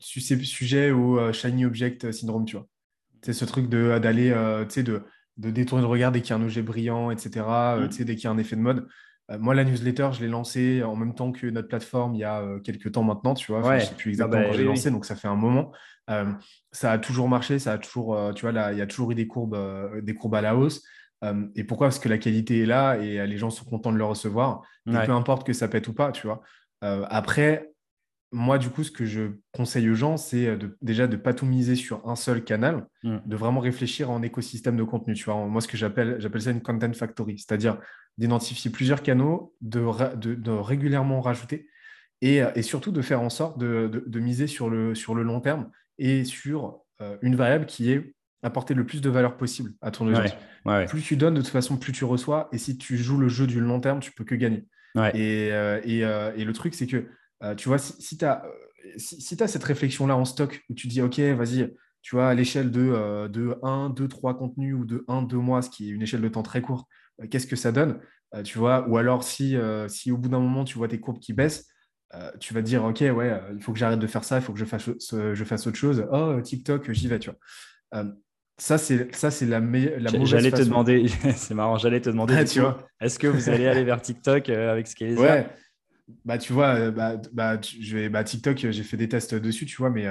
sujet au shiny object syndrome, tu vois. C'est ce truc de d'aller, tu sais, de, de détourner le regard dès qu'il y a un objet brillant, etc. Hmm. tu sais, dès qu'il y a un effet de mode. Moi, la newsletter, je l'ai lancée en même temps que notre plateforme il y a quelques temps maintenant, tu vois. je ne sais plus exactement ah bah quand j'ai lancé, donc ça fait un moment. Euh, ça a toujours marché, ça a toujours, euh, tu vois, là, il y a toujours eu des courbes, euh, des courbes à la hausse. et pourquoi? Parce que la qualité est là et les gens sont contents de le recevoir. peu importe que ça pète ou pas, tu vois. après, moi, du coup, ce que je conseille aux gens, c'est déjà de ne pas tout miser sur un seul canal, mm. de vraiment réfléchir en écosystème de contenu. Tu vois, moi, ce que j'appelle, j'appelle ça une content factory, c'est-à-dire d'identifier plusieurs canaux, de, de, régulièrement rajouter et, et, surtout de faire en sorte de, de, miser sur le, sur le long terme et sur euh, une variable qui est apporter le plus de valeur possible à ton audience. Plus tu donnes, de toute façon, plus tu reçois. Et si tu joues le jeu du long terme, tu peux que gagner. Et, euh, euh, et, le truc, c'est que, tu vois, si, tu as, si, as cette réflexion-là en stock, où tu dis, OK, vas-y, tu vois, à l'échelle de, de 1, 2, 3 contenus ou de 1, 2 mois, ce qui est une échelle de temps très courte, qu'est-ce que ça donne Tu vois, ou alors si, si au bout d'un moment, tu vois tes courbes qui baissent, euh, tu vas dire, OK, ouais, euh, il faut que j'arrête de faire ça, il faut que je fasse, je fasse autre chose. Oh, TikTok, j'y vais, tu vois. Euh, ça, c'est ça, c'est la, la J'allais te demander, c'est marrant, j'allais te demander, tu vois, est-ce que vous allez aller vers TikTok avec ce qui est Ouais, bah tu vois, bah, bah, je vais, bah, TikTok, j'ai fait des tests dessus, tu vois, mais,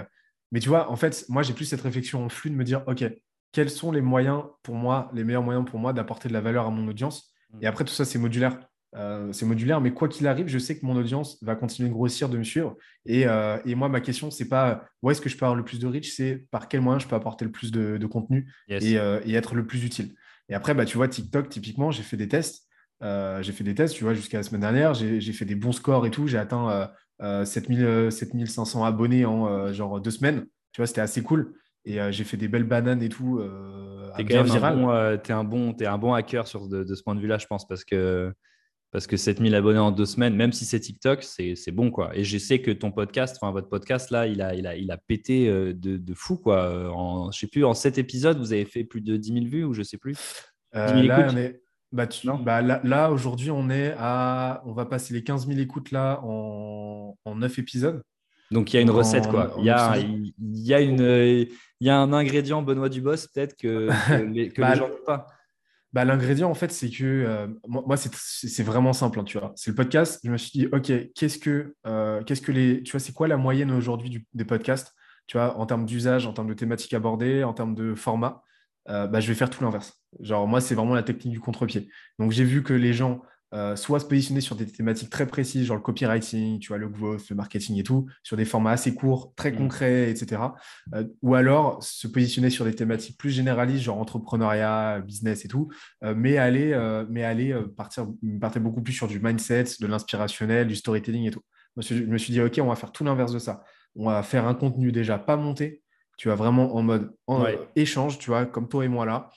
mais tu vois, en fait, moi, j'ai plus cette réflexion en flux de me dire, OK, quels sont les moyens pour moi, les meilleurs moyens pour moi d'apporter de la valeur à mon audience mmh. Et après, tout ça, c'est modulaire. Euh, c'est modulaire, mais quoi qu'il arrive, je sais que mon audience va continuer de grossir, de me suivre. Et, euh, moi, ma question, c'est pas où est-ce que je peux avoir le plus de reach, c'est par quel moyen je peux apporter le plus de, contenu euh, et, être le plus utile. Et après, bah, tu vois, TikTok, typiquement, j'ai fait des tests. j'ai fait des tests, tu vois, jusqu'à la semaine dernière. J'ai fait des bons scores et tout. J'ai atteint 7000, 7500 abonnés en genre deux semaines. Tu vois, c'était assez cool. Et j'ai fait des belles bananes et tout. T'es quand même un bon, es un, bon, es un bon hacker sur de, de ce point de vue-là, je pense, parce que Parce que 7000 abonnés en deux semaines, même si c'est TikTok, c'est bon. quoi. Et je sais que ton podcast, enfin votre podcast là, il a, il a, il a pété euh, de, de fou. quoi. En, je sais plus, en 7 épisodes, vous avez fait plus de 10 000 vues ou je sais plus? Euh, là, on est... bah, bah, là, là aujourd'hui, on est à. On va passer les 15 000 écoutes là en, en 9 épisodes. Donc il y a une recette, quoi. il, y a, il, y a une, il y a un ingrédient Benoît Dubos, peut-être que, que, les, que bah, les gens ne pas. Bah, L'ingrédient, en fait, c'est que euh, moi, c'est vraiment simple, hein, tu vois. C'est le podcast. Je me suis dit, OK, qu'est-ce que, euh, qu'est-ce que les. Tu vois, c'est quoi la moyenne aujourd'hui des podcasts, tu vois, en termes d'usage, en termes de thématiques abordées, en termes de format? Euh, bah, Je vais faire tout l'inverse. Genre, moi, c'est vraiment la technique du contre-pied. Donc, j'ai vu que les gens euh, soit se positionner sur des thématiques très précises, genre le copywriting, tu vois, le growth, le marketing et tout, sur des formats assez courts, très mm. concrets, etc. Euh, ou alors se positionner sur des thématiques plus généralistes, genre entrepreneuriat, business et tout, euh, mais aller, mais aller partir, partir beaucoup plus sur du mindset, de l'inspirationnel, du storytelling et tout. Je me suis dit, OK, on va faire tout l'inverse de ça. On va faire un contenu déjà pas monté, tu vois, vraiment en mode échange, tu vois, comme toi et moi là.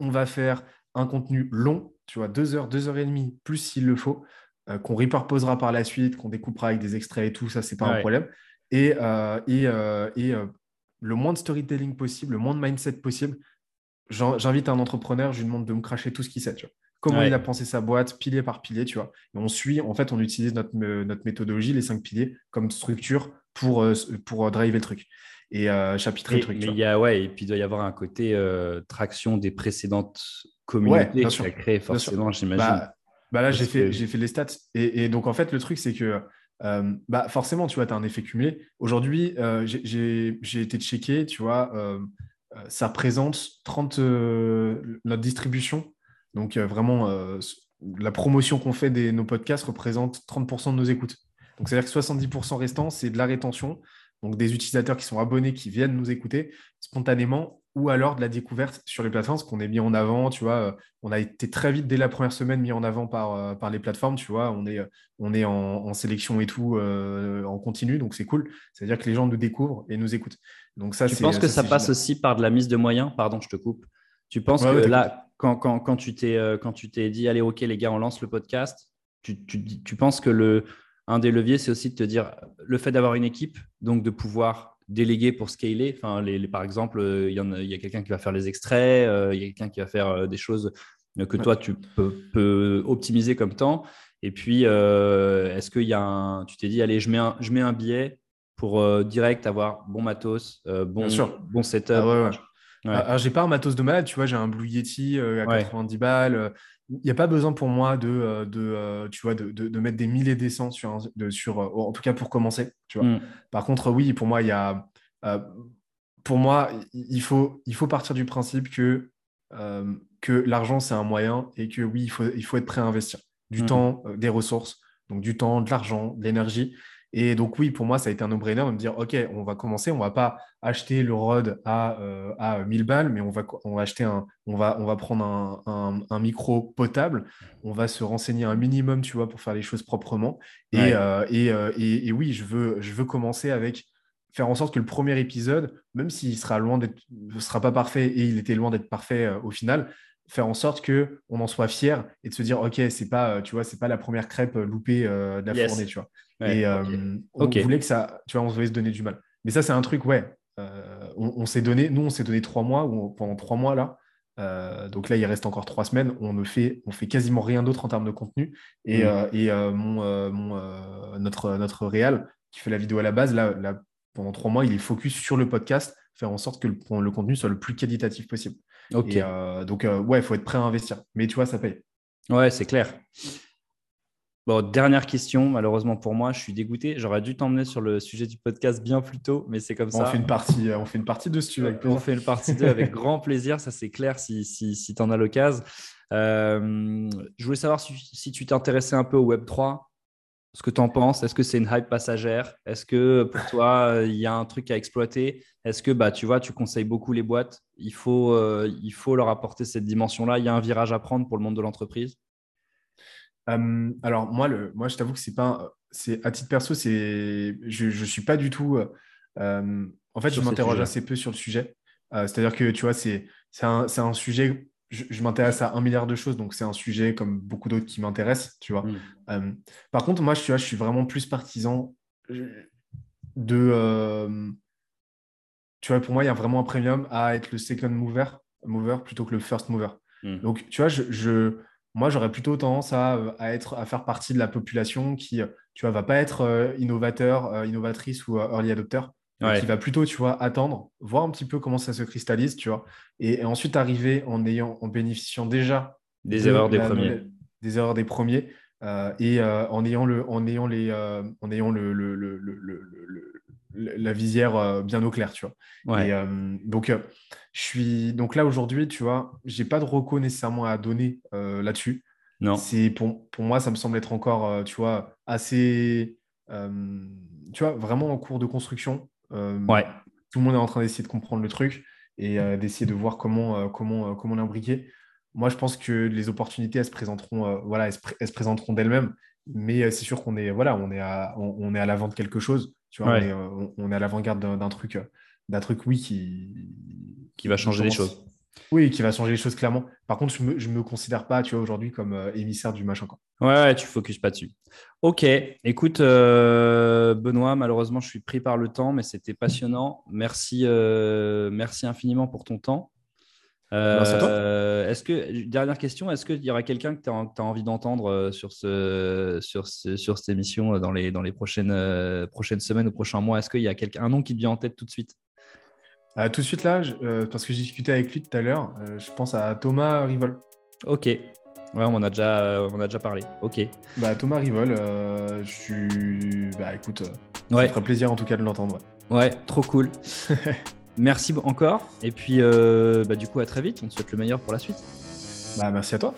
On va faire un contenu long, tu vois, deux heures, deux heures et demie, plus s'il le faut, euh, qu'on reproposera par la suite, qu'on découpera avec des extraits et tout, ça, c'est pas un problème. Et, euh, et, euh, et le moins de storytelling possible, le moins de mindset possible, j'invite un entrepreneur, je lui demande de me cracher tout ce qu'il sait, tu vois. Comment il a pensé sa boîte, pilier par pilier, tu vois. Et on suit, en fait, on utilise notre, notre méthodologie, les cinq piliers, comme structure pour, pour driver le truc et chapitrer le truc. Mais il y a, ouais, et puis il doit y avoir un côté traction des précédentes communauté qui a créé forcément, j'imagine. Bah, bah là, j'ai fait, fait les stats. Et, donc, en fait, le truc, c'est que euh, bah, forcément, tu vois, tu as un effet cumulé. Aujourd'hui, euh, j'ai été checké, tu vois, euh, ça représente 30, notre distribution. Donc, vraiment, la promotion qu'on fait de nos podcasts représente 30% de nos écoutes. Donc, c'est-à-dire que 70% restants, c'est de la rétention. Donc, des utilisateurs qui sont abonnés, qui viennent nous écouter spontanément ou alors de la découverte sur les plateformes, ce qu'on est mis en avant, tu vois, euh, on a été très vite dès la première semaine mis en avant par, euh, par les plateformes, tu vois, on est, on est en, sélection et tout euh, en continu, donc c'est cool. C'est-à-dire que les gens nous découvrent et nous écoutent. Donc ça, tu penses que ça, passe aussi par de la mise de moyens? Pardon, je te coupe. Tu penses que là, quand, quand, quand tu t'es dit, allez, ok, les gars, on lance le podcast, tu, tu, tu penses que le, un des leviers, c'est aussi de te dire le fait d'avoir une équipe, donc de pouvoir déléguer pour scaler. Enfin, les, par exemple, euh, il y, a, y a quelqu'un qui va faire les extraits, euh, il y a quelqu'un qui va faire euh, des choses que toi, tu peux, optimiser comme temps. Et puis, est-ce qu'il y a un. Tu t'es dit, allez, je mets un, je mets un billet pour direct avoir bon matos, bon, bon setup. Ah ah, j'ai pas un matos de malade, tu vois, j'ai un Blue Yeti à 90 balles. Il n'y a pas besoin pour moi de, de tu vois, de, de, mettre des milliers des cents sur, de, sur en tout cas pour commencer. Tu vois. Mm. Par contre, oui, pour moi, il y a, pour moi, il faut, il faut partir du principe que, que l'argent, c'est un moyen et que oui, il faut, il faut être prêt à investir du mm. temps, des ressources, donc du temps, de l'argent, de l'énergie. Et donc, oui, pour moi, ça a été un no-brainer de me dire, OK, on va commencer, on ne va pas acheter le ROD à, euh, à 1000 balles, mais on va, on va, acheter un, on va, on va prendre un, un, micro potable, on va se renseigner un minimum, tu vois, pour faire les choses proprement. Et, euh, euh, et, et, oui, je veux, je veux commencer avec faire en sorte que le premier épisode, même s'il sera loin d'être, sera pas parfait et il était loin d'être parfait au final, faire en sorte que on en soit fier et de se dire ok c'est pas tu vois c'est pas la première crêpe loupée de la fournée tu vois et euh, on voulait que ça, tu vois, on voulait se donner du mal. Mais ça, c'est un truc, ouais. Euh, on, s'est donné, nous, on s'est donné trois mois, ou pendant trois mois là. Euh, donc là, il reste encore trois semaines. On ne fait, on fait quasiment rien d'autre en termes de contenu. Et, mm. et mon, mon notre, notre réal qui fait la vidéo à la base, là, là, pendant trois mois, il est focus sur le podcast, faire en sorte que le, le contenu soit le plus qualitatif possible. Ok. donc, ouais, il faut être prêt à investir. Mais tu vois, ça paye. Ouais, c'est clair. Bon, dernière question, malheureusement pour moi, je suis dégoûté. J'aurais dû t'emmener sur le sujet du podcast bien plus tôt, mais c'est comme ça. On fait une partie, euh, on fait une partie de ce sujet. On fait une partie 2 avec grand plaisir, ça c'est clair si, si, si tu en as l'occasion. Euh, je voulais savoir si, tu t'intéressais un peu au Web3, ce que tu en penses? Est-ce que c'est une hype passagère? Est-ce que pour toi, il y a un truc à exploiter? Est-ce que bah, tu vois, tu conseilles beaucoup les boîtes? Il faut, euh, il faut leur apporter cette dimension-là. Il y a un virage à prendre pour le monde de l'entreprise? Euh, alors moi, le, moi, je t'avoue que c'est pas, c'est à titre perso, c'est, je, je suis pas du tout. Euh, en fait, je m'interroge assez peu sur le sujet. Euh, c'est-à-dire que tu vois, c'est, c'est un, un, sujet je, m'intéresse à un milliard de choses, donc c'est un sujet comme beaucoup d'autres qui m'intéressent, tu vois. Mm. Euh, par contre, moi, je, je suis vraiment plus partisan de. tu vois, pour moi, il y a vraiment un premium à être le second mover, mover plutôt que le first mover. Mm. Donc, tu vois, je, moi, j'aurais plutôt tendance à, être, à faire partie de la population qui, tu vois, va pas être innovateur, innovatrice ou early adopter qui va plutôt, tu vois, attendre, voir un petit peu comment ça se cristallise, tu vois, et, ensuite arriver en ayant, en bénéficiant déjà des erreurs des premiers, des erreurs des premiers, euh, et euh, en ayant le, en ayant les, euh, en ayant le, le, le, le la visière bien au clair, tu vois. Et, donc, je suis donc là aujourd'hui, tu vois, j'ai pas de recours nécessairement à donner là-dessus. Non. C'est pour, pour moi, ça me semble être encore, tu vois, assez, tu vois, vraiment en cours de construction. Euh, ouais. Tout le monde est en train d'essayer de comprendre le truc et euh, d'essayer de voir comment, euh, comment, comment l'imbriquer. Moi, je pense que les opportunités, elles se présenteront, voilà, elles se, présenteront d'elles-mêmes. Mais c'est sûr qu'on est, voilà, on est à, on, est à l'avant de quelque chose. Tu vois, on, est, à l'avant-garde d'un truc, d'un truc, oui, qui, qui va changer les choses. Oui, qui va changer les choses clairement. Par contre, je ne me, me, considère pas, tu vois, aujourd'hui comme euh, émissaire du machin. Quoi. Ouais, tu focuses pas dessus. Ok, écoute, euh, Benoît, malheureusement, je suis pris par le temps, mais c'était passionnant. Merci, euh, merci infiniment pour ton temps. merci à toi. Est-ce que, dernière question, est-ce qu'il y aura quelqu'un que tu as, envie d'entendre sur, ce, sur, ce, sur cette émission dans les, dans les prochaines, prochaines semaines ou prochains mois? Est-ce qu'il y a quelqu'un, un nom qui te vient en tête tout de suite? Euh, tout de suite là, euh, parce que j'ai discuté avec lui tout à l'heure, euh, je pense à Thomas Rivol. Ok. Ouais, on en a déjà, on a déjà parlé. Ok. Bah, Thomas Rivol, je suis. Bah, écoute, ça ferait plaisir en tout cas de l'entendre. Ouais. trop cool. merci encore. Et puis, bah, du coup, à très vite. On te souhaite le meilleur pour la suite. Bah, merci à toi.